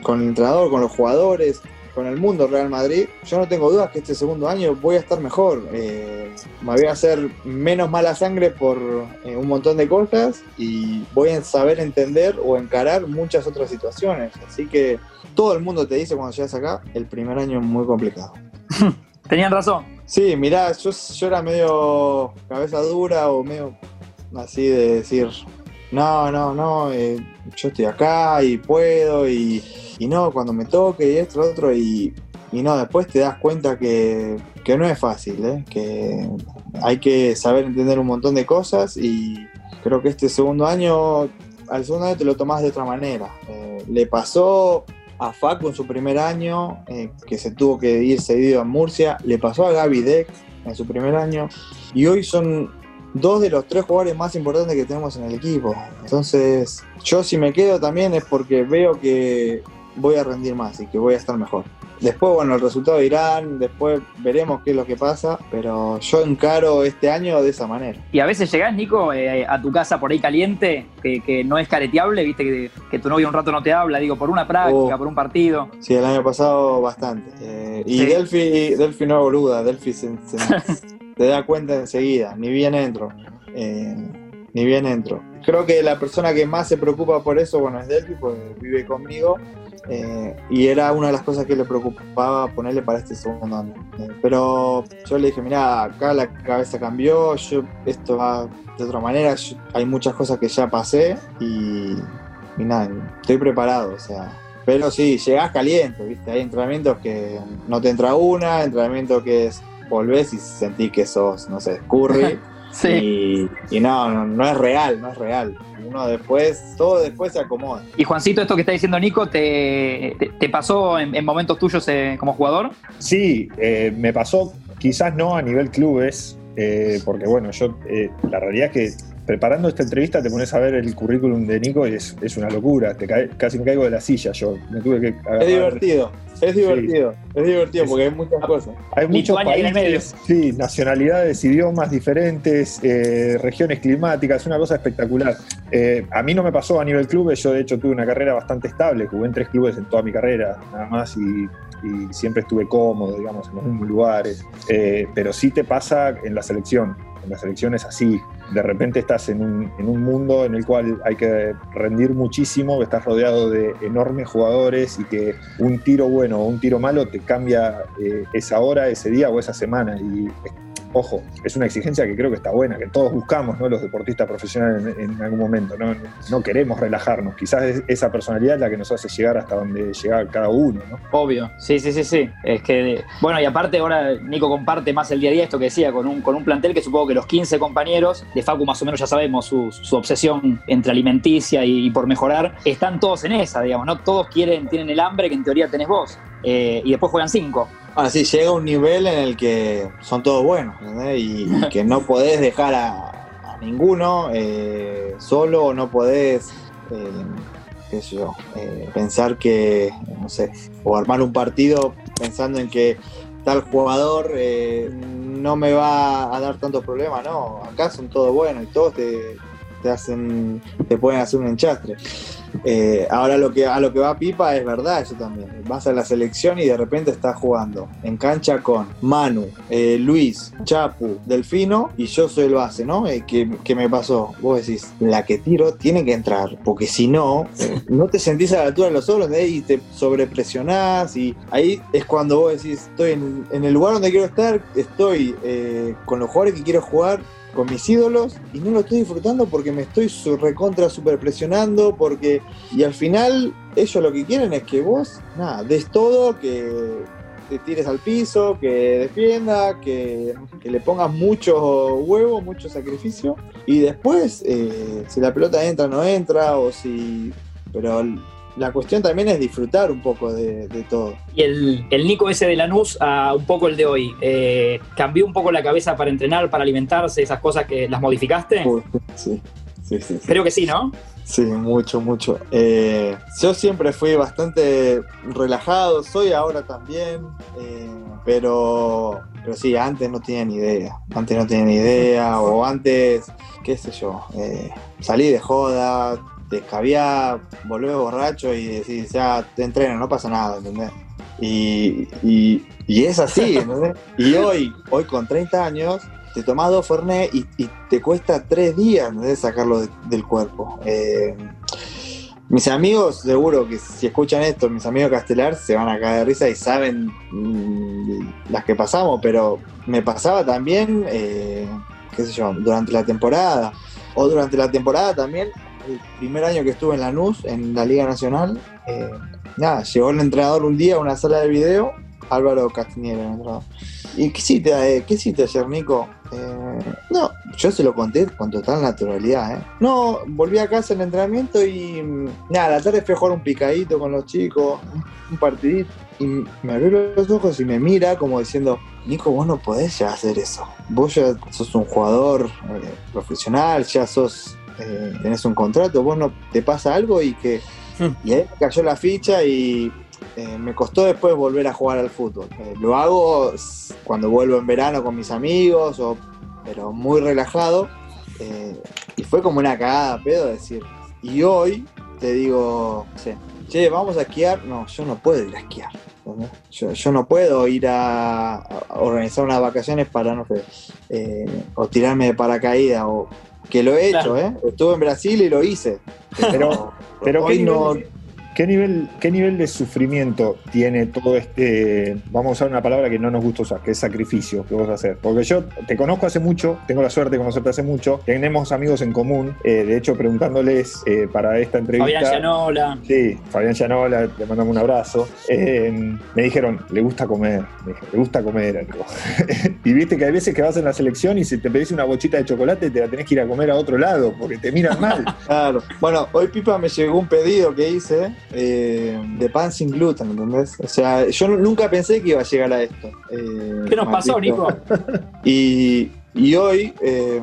S3: con el entrenador, con los jugadores, con el mundo Real Madrid, yo no tengo dudas que este segundo año voy a estar mejor. Eh, me voy a hacer menos mala sangre por eh, un montón de cosas y voy a saber entender o encarar muchas otras situaciones. Así que todo el mundo te dice cuando llegas acá, el primer año es muy complicado.
S1: Tenían razón.
S3: Sí, mirá, yo, yo era medio cabeza dura o medio así de decir, no, no, no, eh, yo estoy acá y puedo y y no, cuando me toque y esto, lo otro, y, no, después te das cuenta que, no es fácil, ¿eh? que hay que saber entender un montón de cosas y creo que este segundo año, al segundo año te lo tomás de otra manera. Eh, le pasó a Facu en su primer año, eh, que se tuvo que ir cedido a Murcia, le pasó a Gaby Deck en su primer año, y hoy son dos de los tres jugadores más importantes que tenemos en el equipo. Entonces, yo si me quedo también es porque veo que voy a rendir más y que voy a estar mejor. Después, bueno, el resultado irán, después veremos qué es lo que pasa, pero yo encaro este año de esa manera.
S1: Y a veces llegás, Nico, eh, a tu casa por ahí caliente, que, no es careteable, viste que, tu novio un rato no te habla, digo, por una práctica, oh. por un partido.
S3: Sí, el año pasado bastante. Eh, y Delphi, Delphi no boluda, Delphi se, te da cuenta enseguida, ni bien entro. Eh, ni bien entro. Creo que la persona que más se preocupa por eso, bueno, es Delphi, porque vive conmigo eh, y era una de las cosas que le preocupaba ponerle para este segundo año. Eh, pero yo le dije, mira, acá la cabeza cambió, yo esto va de otra manera, hay muchas cosas que ya pasé y, nada, estoy preparado, o sea. Pero sí, llegás caliente, ¿viste? Hay entrenamientos que no te entra una, entrenamientos que es, volvés y sentís que sos, no sé, Curry. sí. Y, no, no, no es real, no es real uno después, todo después se acomoda.
S1: Y Juancito, esto que está diciendo Nico, ¿te, te, pasó en, momentos tuyos eh, como jugador?
S4: Sí, eh, me pasó, quizás no a nivel clubes, eh, porque bueno, yo la realidad es que preparando esta entrevista te pones a ver el currículum de Nico y es, una locura, te casi me caigo de la silla yo, me tuve que
S3: Es divertido. Es divertido, es divertido porque hay muchas cosas.
S4: Hay muchos países, sí, nacionalidades, idiomas diferentes, eh, regiones climáticas, es una cosa espectacular. Eh, a mí no me pasó a nivel clubes, yo de hecho tuve una carrera bastante estable, jugué en tres clubes en toda mi carrera, nada más, y, siempre estuve cómodo, digamos, en los mismos lugares. Eh, pero sí te pasa en la selección en las elecciones así. De repente estás en un, mundo en el cual hay que rendir muchísimo, estás rodeado de enormes jugadores y que un tiro bueno o un tiro malo te cambia eh, esa hora, ese día o esa semana. Y ojo, es una exigencia que creo que está buena, que todos buscamos, ¿no? Los deportistas profesionales en, algún momento, ¿no? No queremos relajarnos. Quizás es esa personalidad la que nos hace llegar hasta donde llega cada uno, ¿no?
S1: Obvio, sí, sí, sí, sí. Es que, bueno, y aparte ahora Nico comparte más el día a día esto que decía, con un, con un plantel que supongo que los 15 compañeros, de Facu más o menos ya sabemos su, su obsesión entre alimenticia y, y por mejorar, están todos en esa, digamos, ¿no? Todos quieren, tienen el hambre que en teoría tenés vos. Eh, y después juegan cinco.
S3: Ah, sí, llega un nivel en el que son todos buenos, ¿entendés? Y que no podés dejar a, ninguno eh, solo o no podés, eh, yo, eh, pensar que, no sé, o armar un partido pensando en que tal jugador no me va a dar tantos problemas, no, acá son todos buenos y todos te, te hacen, te pueden hacer un enchastre. Eh, ahora lo que, a lo que va Pipa es verdad eso también. Vas a la selección y de repente estás jugando en cancha con Manu, eh, Luis, Chapu, Delfino y yo soy el base, ¿no? Eh, ¿qué, qué me pasó? Vos decís, la que tiro tiene que entrar, porque si no, eh, no te sentís a la altura de los otros ¿entendés? y te sobrepresionás y ahí es cuando vos decís, estoy en, en el lugar donde quiero estar, estoy eh, con los jugadores que quiero jugar con mis ídolos y no lo estoy disfrutando porque me estoy su recontra super presionando porque y al final ellos lo que quieren es que vos nada des todo que te tires al piso que defienda que, que le pongas mucho huevo mucho sacrificio y después eh, si la pelota entra no entra o si pero la cuestión también es disfrutar un poco de, de todo.
S1: Y el, el, Nico ese de Lanús a un poco el de hoy, eh, ¿cambió un poco la cabeza para entrenar, para alimentarse, esas cosas que las modificaste?
S3: Sí, sí, sí. sí.
S1: Creo que sí, ¿no?
S3: Sí, mucho, mucho. Eh, yo siempre fui bastante relajado, soy ahora también, eh, pero, pero sí, antes no tenía ni idea. Antes no tenía ni idea, o antes, qué sé yo, salí de joda, te escabiás, volvés borracho y decís, ya te entreno, no pasa nada, ¿entendés? Y, y, y es así, ¿entendés? Y hoy, hoy con 30 años, te tomás dos Fernet y, y, te cuesta tres días ¿no? sacarlo de, del cuerpo. Eh, mis amigos, seguro que si escuchan esto, mis amigos castelar se van a caer de risa y saben mmm, las que pasamos, pero me pasaba también, eh, qué sé yo, durante la temporada. O durante la temporada también, el primer año que estuve en Lanús, en la Liga Nacional, eh, nada, llegó el entrenador un día a una sala de video, Álvaro Castiñero, el entrenador. ¿Y qué hiciste, eh, qué ayer, Nico? Eh, no, yo se lo conté con total naturalidad. ¿eh? No, volví a casa en entrenamiento y nada, la tarde fui jugar un picadito con los chicos, un partidito. Y me abrió los ojos y me mira como diciendo, Nico, vos no podés ya hacer eso. Vos ya sos un jugador eh, profesional, ya sos, eh, tenés un contrato, vos no te pasa algo y que... Y ahí cayó la ficha y eh, me costó después volver a jugar al fútbol. Eh, lo hago cuando vuelvo en verano con mis amigos, o, pero muy relajado. Eh, y fue como una cagada, pedo, decir. Y hoy te digo, sí, che, vamos a esquiar. No, yo no puedo ir a esquiar. Yo, yo, no puedo ir a, a, organizar unas vacaciones para, no sé, eh, o tirarme de paracaídas, o que lo he hecho, claro. Estuve en Brasil y lo hice.
S4: Pero, pero hoy no ¿Qué nivel, ¿Qué nivel de sufrimiento tiene todo este, vamos a usar una palabra que no nos gusta usar, que es sacrificio que vos hacer? Porque yo te conozco hace mucho, tengo la suerte de conocerte hace mucho, tenemos amigos en común, eh, de hecho preguntándoles eh, para esta entrevista...
S1: Fabián Llanola.
S4: Sí, Fabián Llanola, le mandamos un abrazo. Eh, me dijeron, le gusta comer, me dije, le gusta comer algo. y viste que hay veces que vas en la selección y si te pedís una bochita de chocolate te la tenés que ir a comer a otro lado porque te miran mal.
S3: claro. Bueno, hoy Pipa me llegó un pedido que hice eh, de pan sin gluten, ¿entendés? O sea, yo nunca pensé que iba a llegar a esto.
S1: Eh, ¿Qué nos pasó, Nico?
S3: Y, y hoy eh,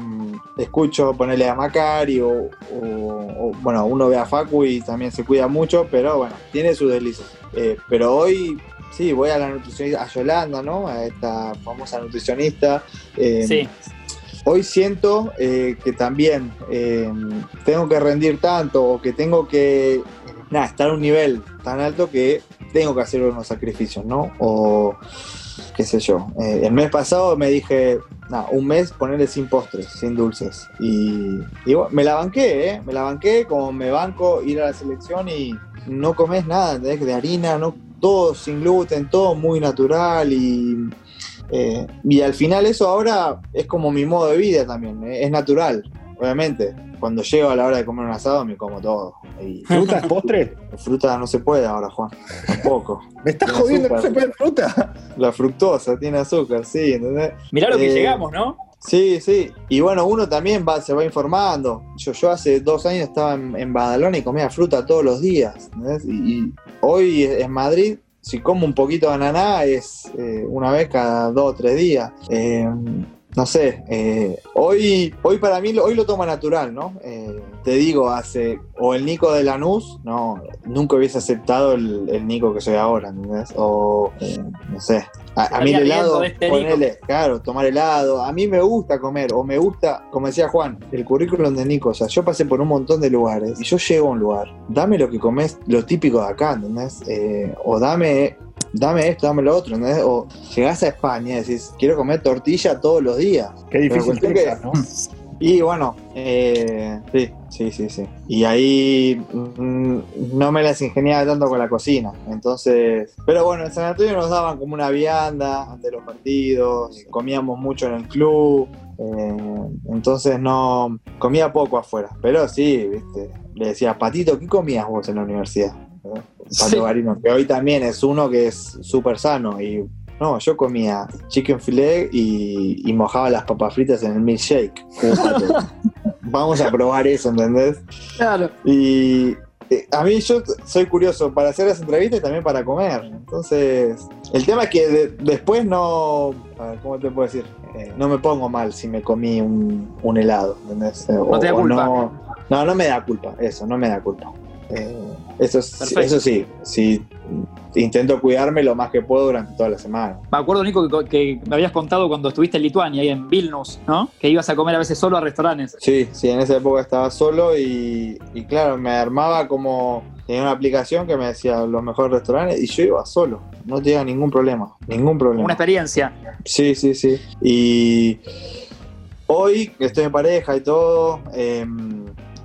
S3: escucho ponerle a Macari o, o, o, bueno, uno ve a Facu y también se cuida mucho, pero bueno, tiene sus delicias. Eh, pero hoy sí, voy a la nutricionista, a Yolanda, ¿no? A esta famosa nutricionista.
S1: sí.
S3: Hoy siento que también tengo que rendir tanto o que tengo que nada, estar a un nivel tan alto que tengo que hacer unos sacrificios, ¿no? O qué sé yo. Eh, el mes pasado me dije, nada, un mes ponerle sin postres, sin dulces. Y, me la banqué, ¿eh? Me la banqué como me banco ir a la selección y no comes nada, ¿entendés? De harina, no, todo sin gluten, todo muy natural y Eh, y al final eso ahora es como mi modo de vida también, eh, es natural, obviamente. Cuando llego a la hora de comer un asado me como todo. Y
S4: ¿Fruta es postre?
S3: fruta no se puede ahora, Juan, tampoco.
S4: ¿Me estás
S3: Tiene
S4: jodiendo que no
S3: azúcar.
S4: se puede fruta?
S3: La fructosa tiene azúcar, sí, ¿entendés?
S1: Mirá lo que
S3: Eh,
S1: llegamos, ¿no?
S3: Sí, sí. Y bueno, uno también va, se va informando. Yo, yo hace dos años estaba en, en Badalona y comía fruta todos los días. ¿entendés? Y, y hoy en Madrid, si como un poquito de ananá, es eh, una vez cada dos o tres días. Eh, no sé, eh, hoy, hoy para mí, lo- hoy lo toma natural, ¿no? Eh, te digo, hace, o el Nico de Lanús, no, nunca hubiese aceptado el, el Nico que soy ahora, ¿entendés? O, eh, no sé, a, a mí el helado,
S1: este
S3: ponele, claro, tomar helado, a mí me gusta comer, o me gusta, como decía Juan, el currículum de Nico, o sea, yo pasé por un montón de lugares, y yo llego a un lugar, dame lo que comes, lo típico de acá, ¿entendés? Eh, o dame dame esto, dame lo otro, ¿entendés? O llegás a España y decís, quiero comer tortilla todos los días.
S4: Qué difícil que ¿no?
S3: Y bueno, eh, sí, sí, sí, sí. Y ahí mm, no me las ingeniaba tanto con la cocina. Entonces, pero bueno, en San Antonio nos daban como una vianda ante los partidos, comíamos mucho en el club. eh, entonces no comía poco afuera, pero sí, viste. Le decía, Patito, ¿qué comías vos en la universidad? Pato
S1: Sí.
S3: Garino, que hoy también es uno que es súper sano y no, yo comía chicken filet y, y mojaba las papas fritas en el milkshake. Vamos a probar eso, ¿entendés?
S1: Claro.
S3: Y eh, a mí yo soy curioso para hacer las entrevistas y también para comer. Entonces, el tema es que de- después no, a ver, ¿cómo te puedo decir? Eh, no me pongo mal si me comí un, un helado, ¿entendés?
S1: No te da culpa.
S3: No, no, no me da culpa, eso, no me da culpa. Eh, eso, eso sí, sí, intento cuidarme lo más que puedo durante toda la semana.
S1: Me acuerdo, Nico, que, que me habías contado cuando estuviste en Lituania, ahí en Vilnius, ¿no? Que ibas a comer a veces solo a restaurantes.
S3: Sí, sí, en esa época estaba solo y, y claro, me armaba como. Tenía una aplicación que me decía los mejores restaurantes y yo iba solo. No tenía ningún problema, ningún problema.
S1: Una experiencia.
S3: Sí, sí, sí. Y hoy que estoy en pareja y todo, eh,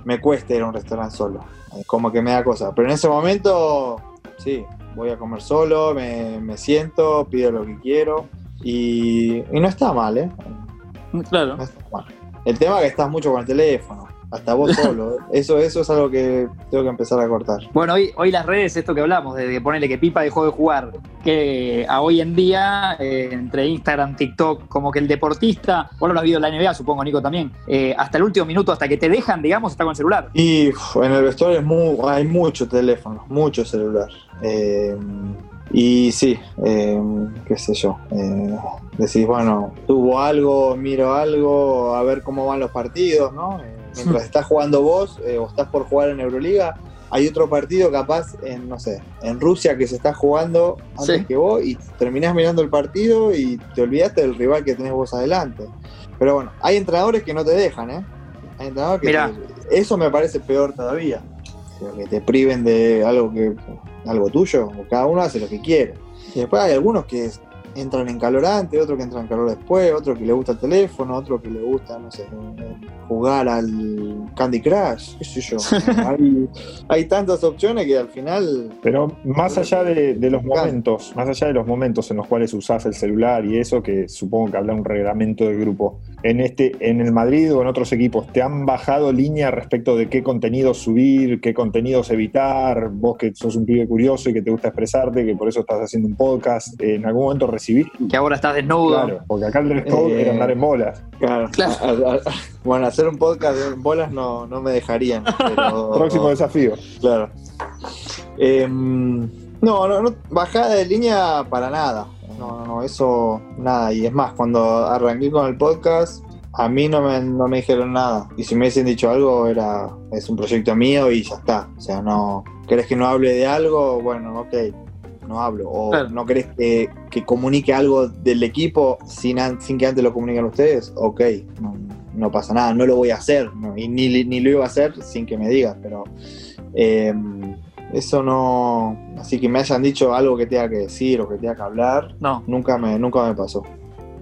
S3: me cuesta ir a un restaurante solo. Como que me da cosa. Pero en ese momento, sí, voy a comer solo, me, me siento, pido lo que quiero. Y, y no está mal, ¿eh?
S1: Claro.
S3: No está mal. El tema es que estás mucho con el teléfono, hasta vos solo. ¿eh? Eso, eso es algo que tengo que empezar a cortar.
S1: Bueno, hoy, hoy las redes, esto que hablamos, de, de ponerle que Pipa dejó de jugar, que a hoy en día, eh, entre Instagram, TikTok, como que el deportista, vos lo has visto en la NBA, supongo, Nico, también, eh, hasta el último minuto, hasta que te dejan, digamos, está con el celular.
S3: Y en el vestuario es mu- hay mucho teléfono, mucho celular. Eh, y sí, eh, qué sé yo. eh, decís, bueno, tuvo algo, miro algo, a ver cómo van los partidos, ¿no? Eh, mientras estás jugando vos eh, o estás por jugar en Euroliga, hay otro partido capaz en, no sé, en Rusia que se está jugando antes
S1: Sí.
S3: que vos y terminás mirando el partido y te olvidaste del rival que tenés vos adelante. Pero bueno, hay entrenadores que no te dejan, ¿eh? Hay entrenadores que
S1: Mirá.
S3: te- eso me parece peor todavía. Que te priven de algo que algo tuyo, cada uno hace lo que quiere. Y después hay algunos que entran en calorante, otro que entra en calor después, otro que le gusta el teléfono, otro que le gusta, no sé, jugar al Candy Crush, qué sé yo. hay, hay tantas opciones que al final
S4: Pero más allá de, de los momentos, más allá de los momentos en los cuales usás el celular y eso, que supongo que habla un reglamento del grupo, en este, en el Madrid o en otros equipos, ¿te han bajado línea respecto de qué contenidos subir, qué contenidos evitar? Vos que sos un pibe curioso y que te gusta expresarte, que por eso estás haciendo un podcast, ¿en algún momento recibiste?
S1: Que ahora estás desnudo.
S4: Claro, porque acá el dress code
S3: Eh,
S4: era andar en bolas.
S3: Claro.
S1: Claro.
S3: Bueno, hacer un podcast en bolas no, no me dejarían. Pero,
S4: Próximo desafío.
S3: Claro. Em, no, no, no, bajada de línea para nada. No, no, no, eso nada. Y es más, cuando arranqué con el podcast, a mí no me, no me dijeron nada. Y si me hubiesen dicho algo, era es un proyecto mío y ya está. O sea, no. ¿Querés que no hable de algo? Bueno, ok, no hablo. O
S1: Claro.
S3: no querés que, que comunique algo del equipo sin, sin que antes lo comuniquen ustedes, ok. No, no pasa nada, no lo voy a hacer. no, y ni, ni lo iba a hacer sin que me digas, pero. em, eso no. Así que me hayan dicho algo que tenga que decir o que tenga que hablar,
S1: No.
S3: nunca me, nunca me pasó.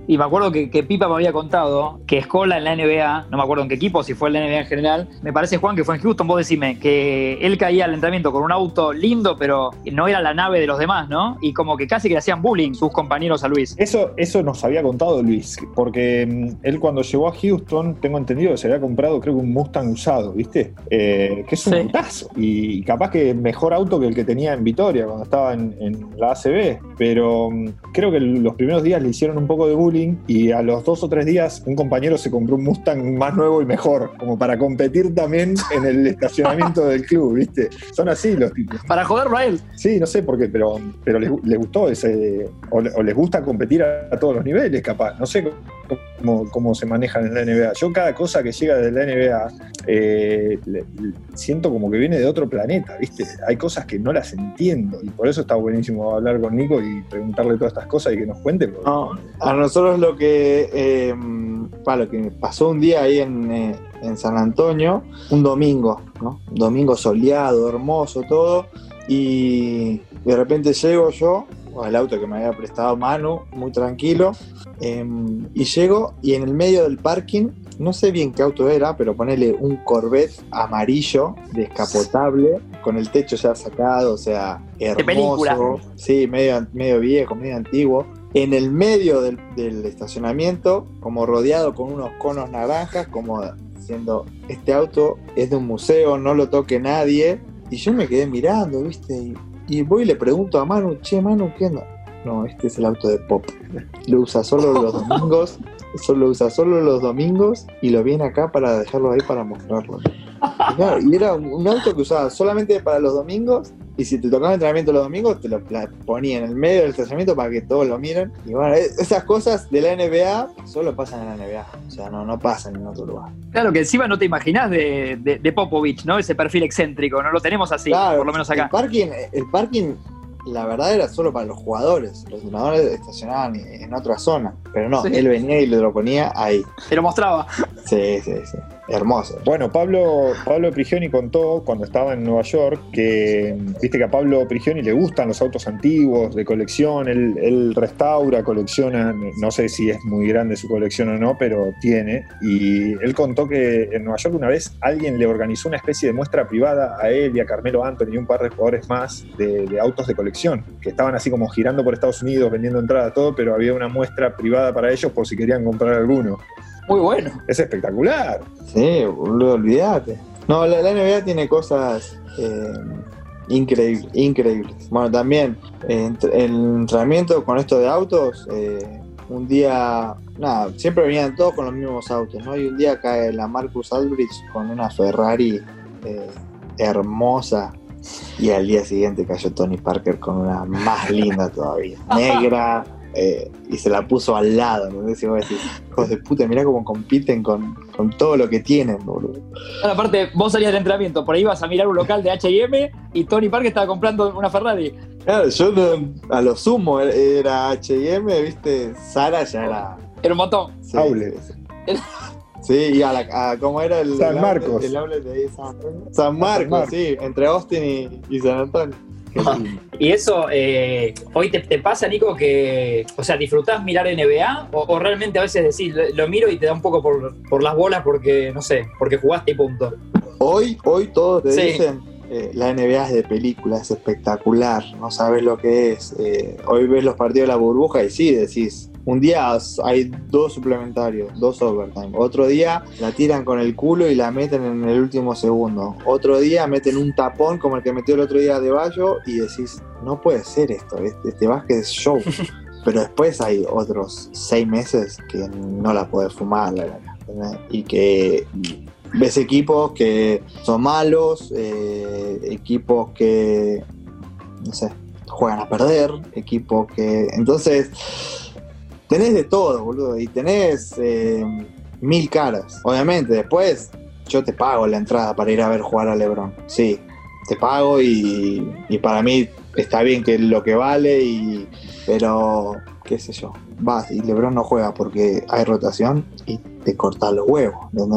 S1: Y me acuerdo que, que Pipa me había contado que Escola en la NBA, no me acuerdo en qué equipo, si fue en la NBA en general, me parece, Juan, que fue en Houston, vos decime, que él caía al entrenamiento con un auto lindo, pero no era la nave de los demás, ¿no? Y como que casi que le hacían bullying sus compañeros a Luis.
S4: Eso, eso nos había contado Luis, porque mm, él cuando llegó a Houston, tengo entendido que se había comprado, creo que un Mustang usado, ¿viste? Eh, que es un
S1: Sí.
S4: Y capaz que mejor auto que el que tenía en Vitoria cuando estaba en, en la ACB. Pero mm, creo que los primeros días le hicieron un poco de bullying y a los dos o tres días un compañero se compró un Mustang más nuevo y mejor, como para competir también en el estacionamiento del club, ¿viste? Son así los tipos.
S1: Para joderlo a él.
S4: Sí, no sé por qué, pero, pero les, les gustó ese. O, le- o les gusta competir a, a todos los niveles, capaz. No sé cómo, cómo se manejan en la NBA. Yo, cada cosa que llega de la NBA, eh, le- le- siento como que viene de otro planeta, ¿viste? Hay cosas que no las entiendo y por eso está buenísimo hablar con Nico y preguntarle todas estas cosas y que nos cuente. porque-
S3: No, a nosotros lo que, eh, pa, lo que pasó un día ahí en, eh, en San Antonio, un domingo, ¿no? Un domingo soleado, hermoso, todo, y de repente llego yo al auto que me había prestado Manu, muy tranquilo, eh, y llego y en el medio del parking, no sé bien qué auto era, pero ponele un Corvette amarillo, descapotable, con el techo ya sacado, o sea, hermoso. Sí, medio, medio viejo, medio antiguo. En el medio del, del estacionamiento, como rodeado con unos conos naranjas, como diciendo, este auto es de un museo, no lo toque nadie. Y yo me quedé mirando, ¿viste? Y, y voy y le pregunto a Manu, che, Manu, ¿qué onda? No, este es el auto de Pop. Lo usa solo los domingos, solo lo usa solo los domingos y lo viene acá para dejarlo ahí para mostrarlo. Y, claro, y era un, un auto que usaba solamente para los domingos y si te tocaba entrenamiento los domingos te lo ponía en el medio del estacionamiento para que todos lo miren. Y bueno, es- esas cosas de la NBA solo pasan en la NBA, o sea, no, no pasan en otro lugar.
S1: Claro que encima no te imaginás de, de, de Popovich, ¿no? Ese perfil excéntrico, no lo tenemos así,
S3: Claro,
S1: por lo menos acá.
S3: El parking, el parking, la verdad era solo para los jugadores. Los entrenadores estacionaban en otra zona. Pero no,
S1: Sí.
S3: él venía y lo ponía ahí.
S1: Te lo mostraba.
S3: Sí, sí, sí. Hermoso.
S4: Bueno, Pablo, Pablo Prigioni contó cuando estaba en Nueva York que, viste que a Pablo Prigioni le gustan los autos antiguos de colección, él, restaura, colecciona, no sé si es muy grande su colección o no, pero tiene. Y él contó que en Nueva York una vez alguien le organizó una especie de muestra privada a él y a Carmelo Anthony y un par de jugadores más de, de autos de colección, que estaban así como girando por Estados Unidos vendiendo entradas, todo, pero había una muestra privada para ellos por si querían comprar alguno.
S1: Muy bueno.
S4: Es espectacular.
S3: Sí, boludo, olvídate. No, la, la NBA tiene cosas eh, increíbles, increíbles. Bueno, también eh, el entrenamiento con esto de autos, eh, un día, nada, siempre venían todos con los mismos autos, ¿no? Y un día cae la Marcus Aldrich con una Ferrari eh, hermosa. Y al día siguiente cayó Tony Parker con una más linda todavía, negra, eh, y se la puso al lado, ¿no? Y vos decís, hijos de puta, mirá cómo compiten con, con todo lo que tienen, boludo.
S1: Ahora, aparte, vos salías del entrenamiento, por ahí ibas a mirar un local de HM y Tony Parker estaba comprando una Ferrari.
S3: Claro, yo no- a lo sumo era HM, viste, Sara ya era.
S1: Era un montón.
S3: Sí, y a, la, a ¿cómo era el.
S4: San
S3: el
S4: Marcos.
S3: outlet- El outlet de ahí, San? San Marcos,
S4: Marcos.
S3: sí, entre Austin y, y San Antonio.
S1: Y eso, eh, hoy te, te pasa, Nico, que, o sea, ¿disfrutás mirar NBA? O, o realmente a veces decís, lo, lo miro y te da un poco por, por las bolas porque, no sé, porque jugaste y punto?
S3: Hoy, hoy todos te
S1: Sí.
S3: dicen, eh, la NBA es de película, es espectacular, no sabes lo que es. Eh, hoy ves los partidos de la burbuja y sí, decís, un día hay dos suplementarios, dos overtime. Otro día la tiran con el culo y la meten en el último segundo. Otro día meten un tapón como el que metió el otro día de Bayo y decís, no puede ser esto, este, este básquet es show. Pero después hay otros seis meses que no la podés fumar, la verdad, ¿entendés? Y que ves equipos que son malos, eh, equipos que, no sé, juegan a perder, equipos que... Entonces, tenés de todo, boludo, y tenés eh, mil caras. Obviamente, después yo te pago la entrada para ir a ver jugar a Lebron. Sí, te pago y, y para mí está bien que lo que vale, y, pero qué sé yo. Vas y Lebron no juega porque hay rotación y de cortar los huevos.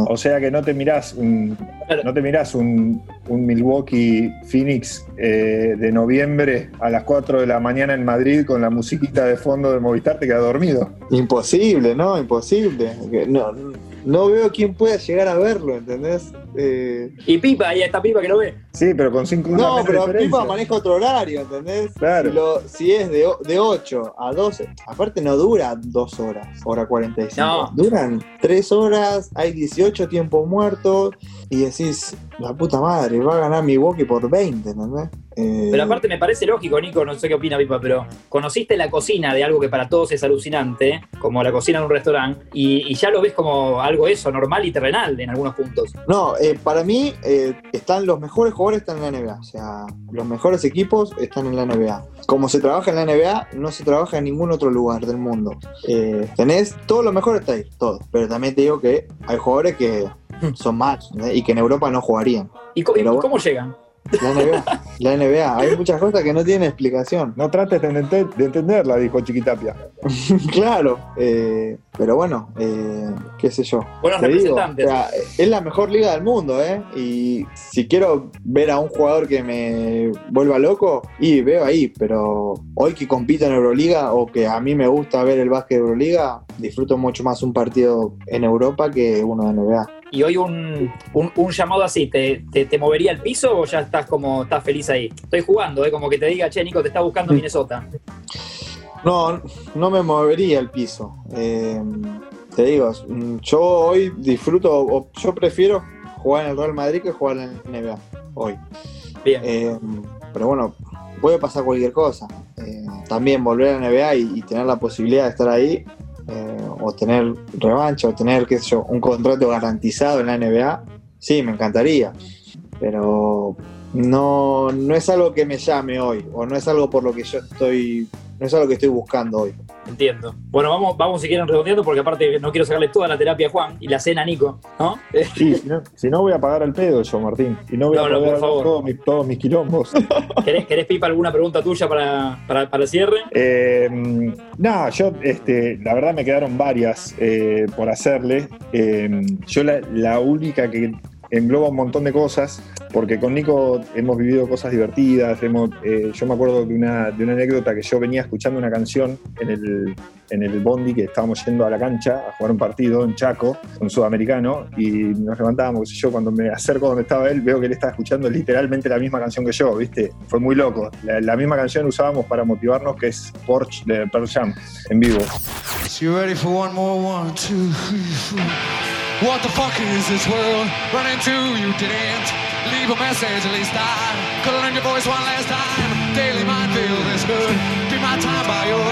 S4: O sea que no te mirás un, no te mirás un, un Milwaukee Phoenix eh, de noviembre a las 4 de la mañana en Madrid con la musiquita de fondo de Movistar, te quedas dormido.
S3: Imposible, ¿no? Imposible. No, no veo quién pueda llegar a verlo, ¿entendés? Eh,
S1: Y Pipa, ahí está Pipa que lo ve.
S4: Sí, pero con 5
S3: no, pero Pipa maneja otro horario, ¿entendés?
S4: Claro.
S3: Si, lo- si es de, de 8 a 12, aparte no dura 2 horas, hora 45.
S1: No.
S3: Duran 3 horas, hay 18 tiempos muertos y decís, la puta madre, va a ganar Milwaukee por 20, ¿entendés? Eh,
S1: Pero aparte me parece lógico, Nico, no sé qué opina Pipa, pero conociste la cocina de algo que para todos es alucinante, como la cocina en un restaurante, y, y ya lo ves como algo eso, normal y terrenal en algunos puntos.
S3: No, eh, para mí eh, están los mejores jugadores están en la NBA. O sea, los mejores equipos están en la NBA. Como se trabaja en la NBA, no se trabaja en ningún otro lugar del mundo. Eh, tenés todo lo mejor está ahí, todo. Pero también te digo que hay jugadores que son más y que en Europa no jugarían.
S1: ¿Y,
S3: bueno.
S1: cómo llegan?
S3: La NBA, la NBA. Hay muchas cosas que no tienen explicación.
S4: No trates de, enten- de entenderla, dijo Chiquitapia.
S3: claro, eh, pero bueno, eh, qué sé yo.
S1: Buenos
S3: Te digo,
S1: representantes.
S3: o sea, es la mejor liga del mundo, ¿eh? Y si quiero ver a un jugador que me vuelva loco, y veo ahí, pero hoy que compito en Euroliga o que a mí me gusta ver el básquet de Euroliga, disfruto mucho más un partido en Europa que uno de NBA.
S1: Y hoy un, un- un llamado así, ¿te, te, te movería el piso o ya estás como, estás feliz ahí? Estoy jugando, ¿eh? como que te diga, che, Nico, te está buscando
S3: Mm.
S1: Minnesota.
S3: No, no me movería el piso. Eh, te digo, yo hoy disfruto, yo prefiero jugar en el Real Madrid que jugar en la NBA hoy.
S1: Bien.
S3: Eh, pero bueno, puede pasar cualquier cosa. Eh, también volver a la NBA y, y tener la posibilidad de estar ahí, eh, o tener revancha, o tener, qué sé yo, un contrato garantizado en la NBA, sí, me encantaría. Pero no, no es algo que me llame hoy, o no es algo por lo que yo estoy, no es algo que estoy buscando hoy.
S1: Entiendo. Bueno, vamos, vamos si quieren redondeando, porque aparte no quiero sacarle toda la terapia a Juan y la cena a Nico, ¿no?
S4: Sí, si no, si no voy a pagar el pedo yo, Martín. Y no voy
S1: No,
S4: a
S1: no, por favor.
S4: todos mis, todos mis quilombos.
S1: ¿Querés, querés Pipa, alguna pregunta tuya para, para, para el cierre?
S4: Eh, no, yo, este, la verdad me quedaron varias eh, por hacerle. Eh, yo la, la única que engloba un montón de cosas, porque con Nico hemos vivido cosas divertidas. Eh, yo me acuerdo de una, de una anécdota que yo venía escuchando una canción en el, en el bondi que estábamos yendo a la cancha a jugar un partido en Chaco, un sudamericano, y nos levantábamos, yo, cuando me acerco donde estaba él, veo que él estaba escuchando literalmente la misma canción que yo, ¿viste? Fue muy loco. La, la misma canción usábamos para motivarnos, que es Porsche de Pearl Jam, en vivo.
S5: You ready for one more? One, two, three, four. What the fuck is this world running to? You didn't leave a message, at least I could learn your voice one last time. Daily minefield is good. Be my time by your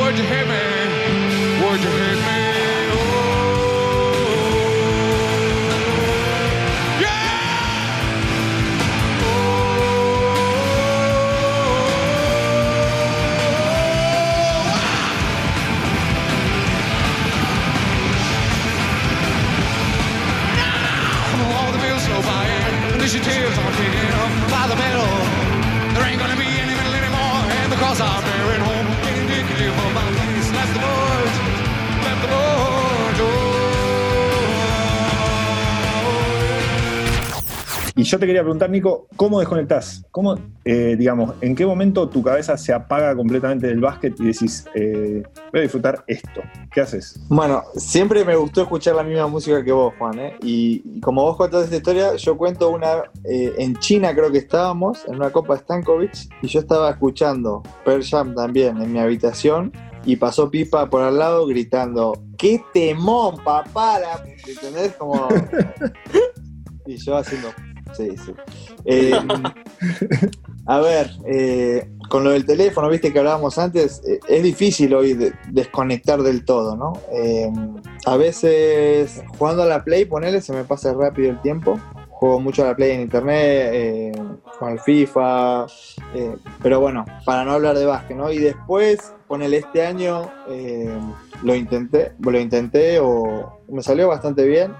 S5: word you hit me. Word you hit me.
S4: Yo te quería preguntar, Nico, ¿cómo desconectás? ¿Cómo, eh, digamos, en qué momento tu cabeza se apaga completamente del básquet y decís, eh, voy a disfrutar esto? ¿Qué haces?
S3: Bueno, siempre me gustó escuchar la misma música que vos, Juan, ¿eh? Y, como vos contás esta historia, yo cuento una, eh, en China creo que estábamos, en una copa Stankovic, y yo estaba escuchando Pearl Jam también en mi habitación, y pasó Pipa por al lado gritando, ¡qué temón, papá! La-". ¿Entendés? Como... y yo haciendo... Sí, sí. Eh, a ver, eh, con lo del teléfono, viste que hablábamos antes, eh, es difícil hoy de- desconectar del todo, ¿no? Eh, a veces jugando a la Play, ponele, se me pasa rápido el tiempo. Juego mucho a la Play en internet, eh, con el FIFA, pero bueno, para no hablar de básquet, ¿no? Y después, ponele este año, lo intenté, lo intenté o me salió bastante bien.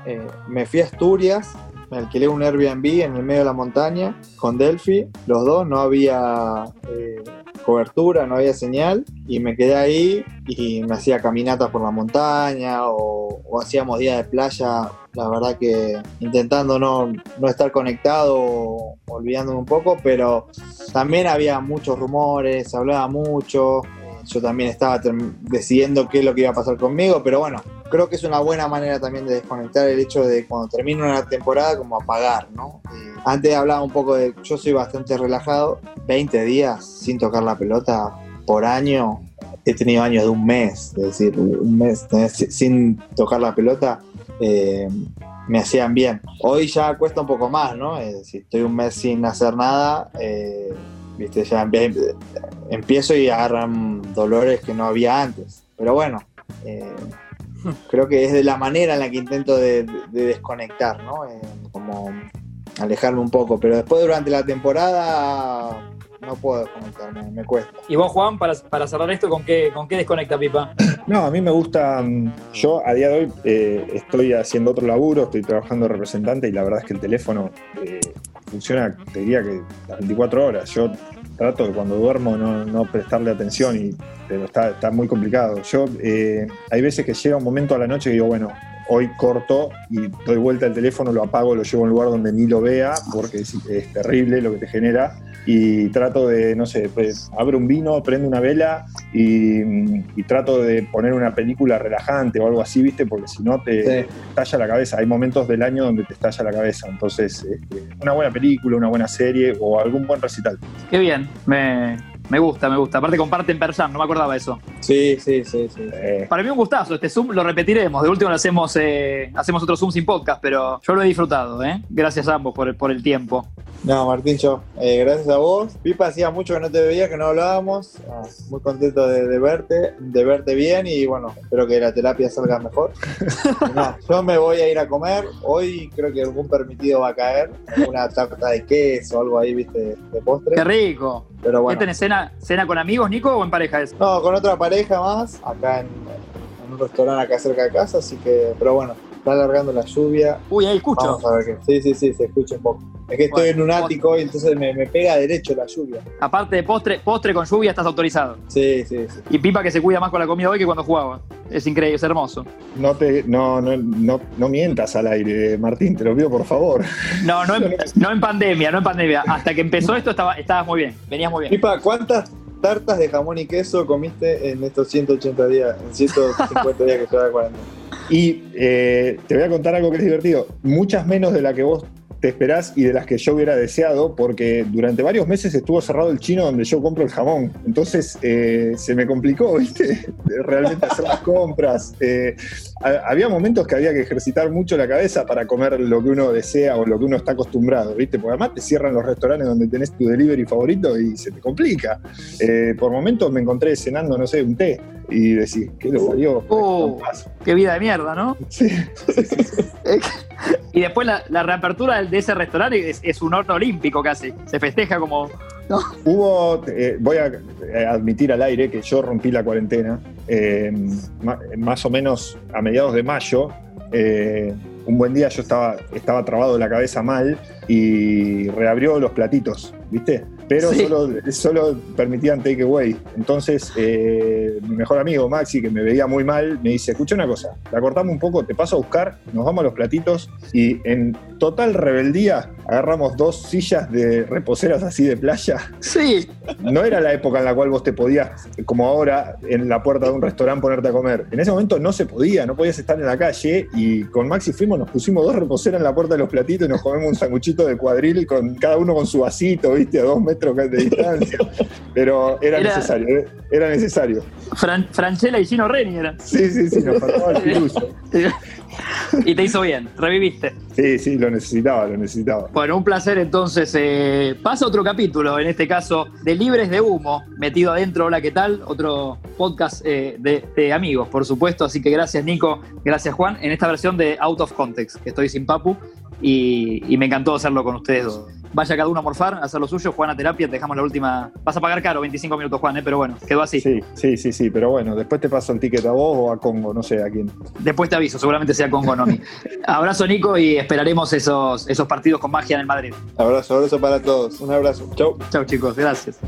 S3: me fui a Asturias, me alquilé un Airbnb en el medio de la montaña con Delphi, los dos, no había, eh, cobertura, no había señal, y me quedé ahí y me hacía caminatas por la montaña o, hacíamos días de playa, la verdad que intentando no, no estar conectado, olvidándome un poco, pero también había muchos rumores, se hablaba mucho, yo también estaba decidiendo qué es lo que iba a pasar conmigo, pero bueno, creo que es una buena manera también de desconectar el hecho de cuando termina una temporada como apagar, ¿no? Eh, antes hablaba un poco de, yo soy bastante relajado, 20 días sin tocar la pelota por año, he tenido años de un mes, es decir, un mes si- sin tocar la pelota, eh, me hacían bien. Hoy ya cuesta un poco más, ¿no? Es estoy un mes sin hacer nada, eh, viste, ya empie- empiezo y agarran dolores que no había antes. Pero bueno, eh, creo que es de la manera en la que intento de, de desconectar, ¿no? Eh, como alejarme un poco. Pero después durante la temporada no puedo desconectarme, me cuesta.
S1: Y vos, Juan, para, para cerrar esto, ¿con qué, ¿con qué desconecta Pipa?
S4: No, a mí me gusta. mm, Yo a día de hoy eh, estoy haciendo otro laburo, estoy trabajando de representante y la verdad es que el teléfono eh, funciona, te diría que las 24 horas. Yo trato de cuando duermo no, prestarle atención, y, pero está, muy complicado. Yo eh, hay veces que llega un momento a la noche que digo, bueno, hoy corto y doy vuelta al teléfono, lo apago, lo llevo a un lugar donde ni lo vea, porque es terrible lo que te genera. Y trato de, no sé, pues abro un vino, prendo una vela y, y trato de poner una película relajante o algo así, ¿viste? Porque si no te
S3: Sí.
S4: estalla la cabeza. Hay momentos del año donde te estalla la cabeza. Entonces, este, una buena película, una buena serie o algún buen recital.
S1: Qué bien, me, me gusta, me gusta. Aparte comparten Persan, no me acordaba eso.
S3: Sí, sí, sí, sí.
S4: Eh,
S1: Para mí un gustazo, este Zoom lo repetiremos. De último lo hacemos, eh, hacemos otro Zoom sin podcast, pero yo lo he disfrutado, ¿eh? Gracias a ambos por el, por el tiempo.
S3: No, Martín, yo, eh, gracias a vos. Pipa, hacía mucho que no te veía, que no hablábamos. Ah, muy contento de, de verte, de verte bien y bueno, espero que la terapia salga mejor. Nada, yo me voy a ir a comer. Hoy creo que algún permitido va a caer. Una tarta de queso o algo ahí, viste, de postre.
S1: Qué rico.
S3: Pero
S1: ¿Qué
S3: bueno.
S1: tenés cena, cena con amigos, Nico, o en pareja es?
S3: No, con otra pareja más, acá en, en un restaurante acá cerca de casa, así que, pero bueno, está alargando la lluvia.
S1: Uy, ahí escucho.
S3: Vamos a ver qué. Sí, sí, sí, se escucha un poco. Es que estoy
S1: Bueno,
S3: en un ático y entonces me, me pega derecho la lluvia.
S1: Aparte de postre, postre con lluvia estás autorizado.
S3: Sí, sí, sí.
S1: Y Pipa que se cuida más con la comida hoy que cuando jugaba. Es increíble, es hermoso.
S4: no, te, no, no, no, no mientas al aire, Martín, te lo pido por favor.
S1: No, no en, no en pandemia, no en pandemia. Hasta que empezó esto estaba, estabas muy bien, venías muy bien.
S3: Pipa, ¿cuántas tartas de jamón y queso comiste en estos 180 días, en 150 días que lleva de cuarentena?
S4: Y eh, te voy a contar algo que es divertido. Muchas menos de la que vos te esperás y de las que yo hubiera deseado, porque durante varios meses estuvo cerrado el chino donde yo compro el jamón. Entonces eh, se me complicó, ¿viste? Realmente hacer las compras. Eh, ha- había momentos que había que ejercitar mucho la cabeza para comer lo que uno desea o lo que uno está acostumbrado, ¿viste? Porque además te cierran los restaurantes donde tenés tu delivery favorito y se te complica. Eh, por momentos me encontré cenando, no sé, un té y decís, ¿qué lo parió?
S1: Oh. Qué vida de mierda, ¿no?
S4: Sí.
S1: Y después la, la reapertura de ese restaurante es, es un horno olímpico casi. Se festeja como.
S4: Hubo, eh, voy a eh, admitir al aire que yo rompí la cuarentena, eh, ma- más o menos a mediados de mayo. eh, un buen día yo estaba, estaba trabado de la cabeza mal y reabrió los platitos, ¿viste? Pero
S1: Sí.
S4: solo, solo permitían take away. Entonces, eh, mi mejor amigo Maxi, que me veía muy mal, me dice: Escucha una cosa, la cortamos un poco, te paso a buscar, nos vamos a los platitos y en total rebeldía agarramos dos sillas de reposeras así de playa
S1: Sí,
S4: no era la época en la cual vos te podías, como ahora, en la puerta de un restaurante ponerte a comer. En ese momento no se podía, no podías estar en la calle y con Maxi fuimos, nos pusimos dos reposeras en la puerta de los platitos y nos comemos un sanguchito de cuadril con cada uno con su vasito, viste, a dos metros de distancia. Pero era,
S1: Era-
S4: necesario, ¿eh? era necesario.
S1: Fran- Franchella y Gino Reni eran.
S4: Sí, sí, sí, nos faltaba el piluso.
S1: Y te hizo bien, reviviste.
S4: Sí, sí, lo necesitaba, lo necesitaba.
S1: Bueno, un placer entonces. eh, pasa otro capítulo, en este caso, de Libres de Humo, metido adentro. Hola, ¿qué tal? Otro podcast eh, de, de amigos, por supuesto. Así que gracias, Nico. Gracias, Juan. En esta versión de Out of Context, que estoy sin Papu. Y, y me encantó hacerlo con ustedes dos. Vaya cada uno a morfar, a hacer lo suyo. Juan a terapia, te dejamos la última. Vas a pagar caro, 25 minutos, Juan, eh, pero bueno, quedó así.
S4: Sí, sí, sí, sí, pero bueno, después te paso el ticket a vos o a Congo, no sé a quién.
S1: Después te aviso, seguramente sea con Gonomi. Abrazo, Nico, y esperaremos esos, esos partidos con magia en el Madrid.
S3: Abrazo, abrazo para todos. Un abrazo. Chau.
S1: Chao, chicos, gracias.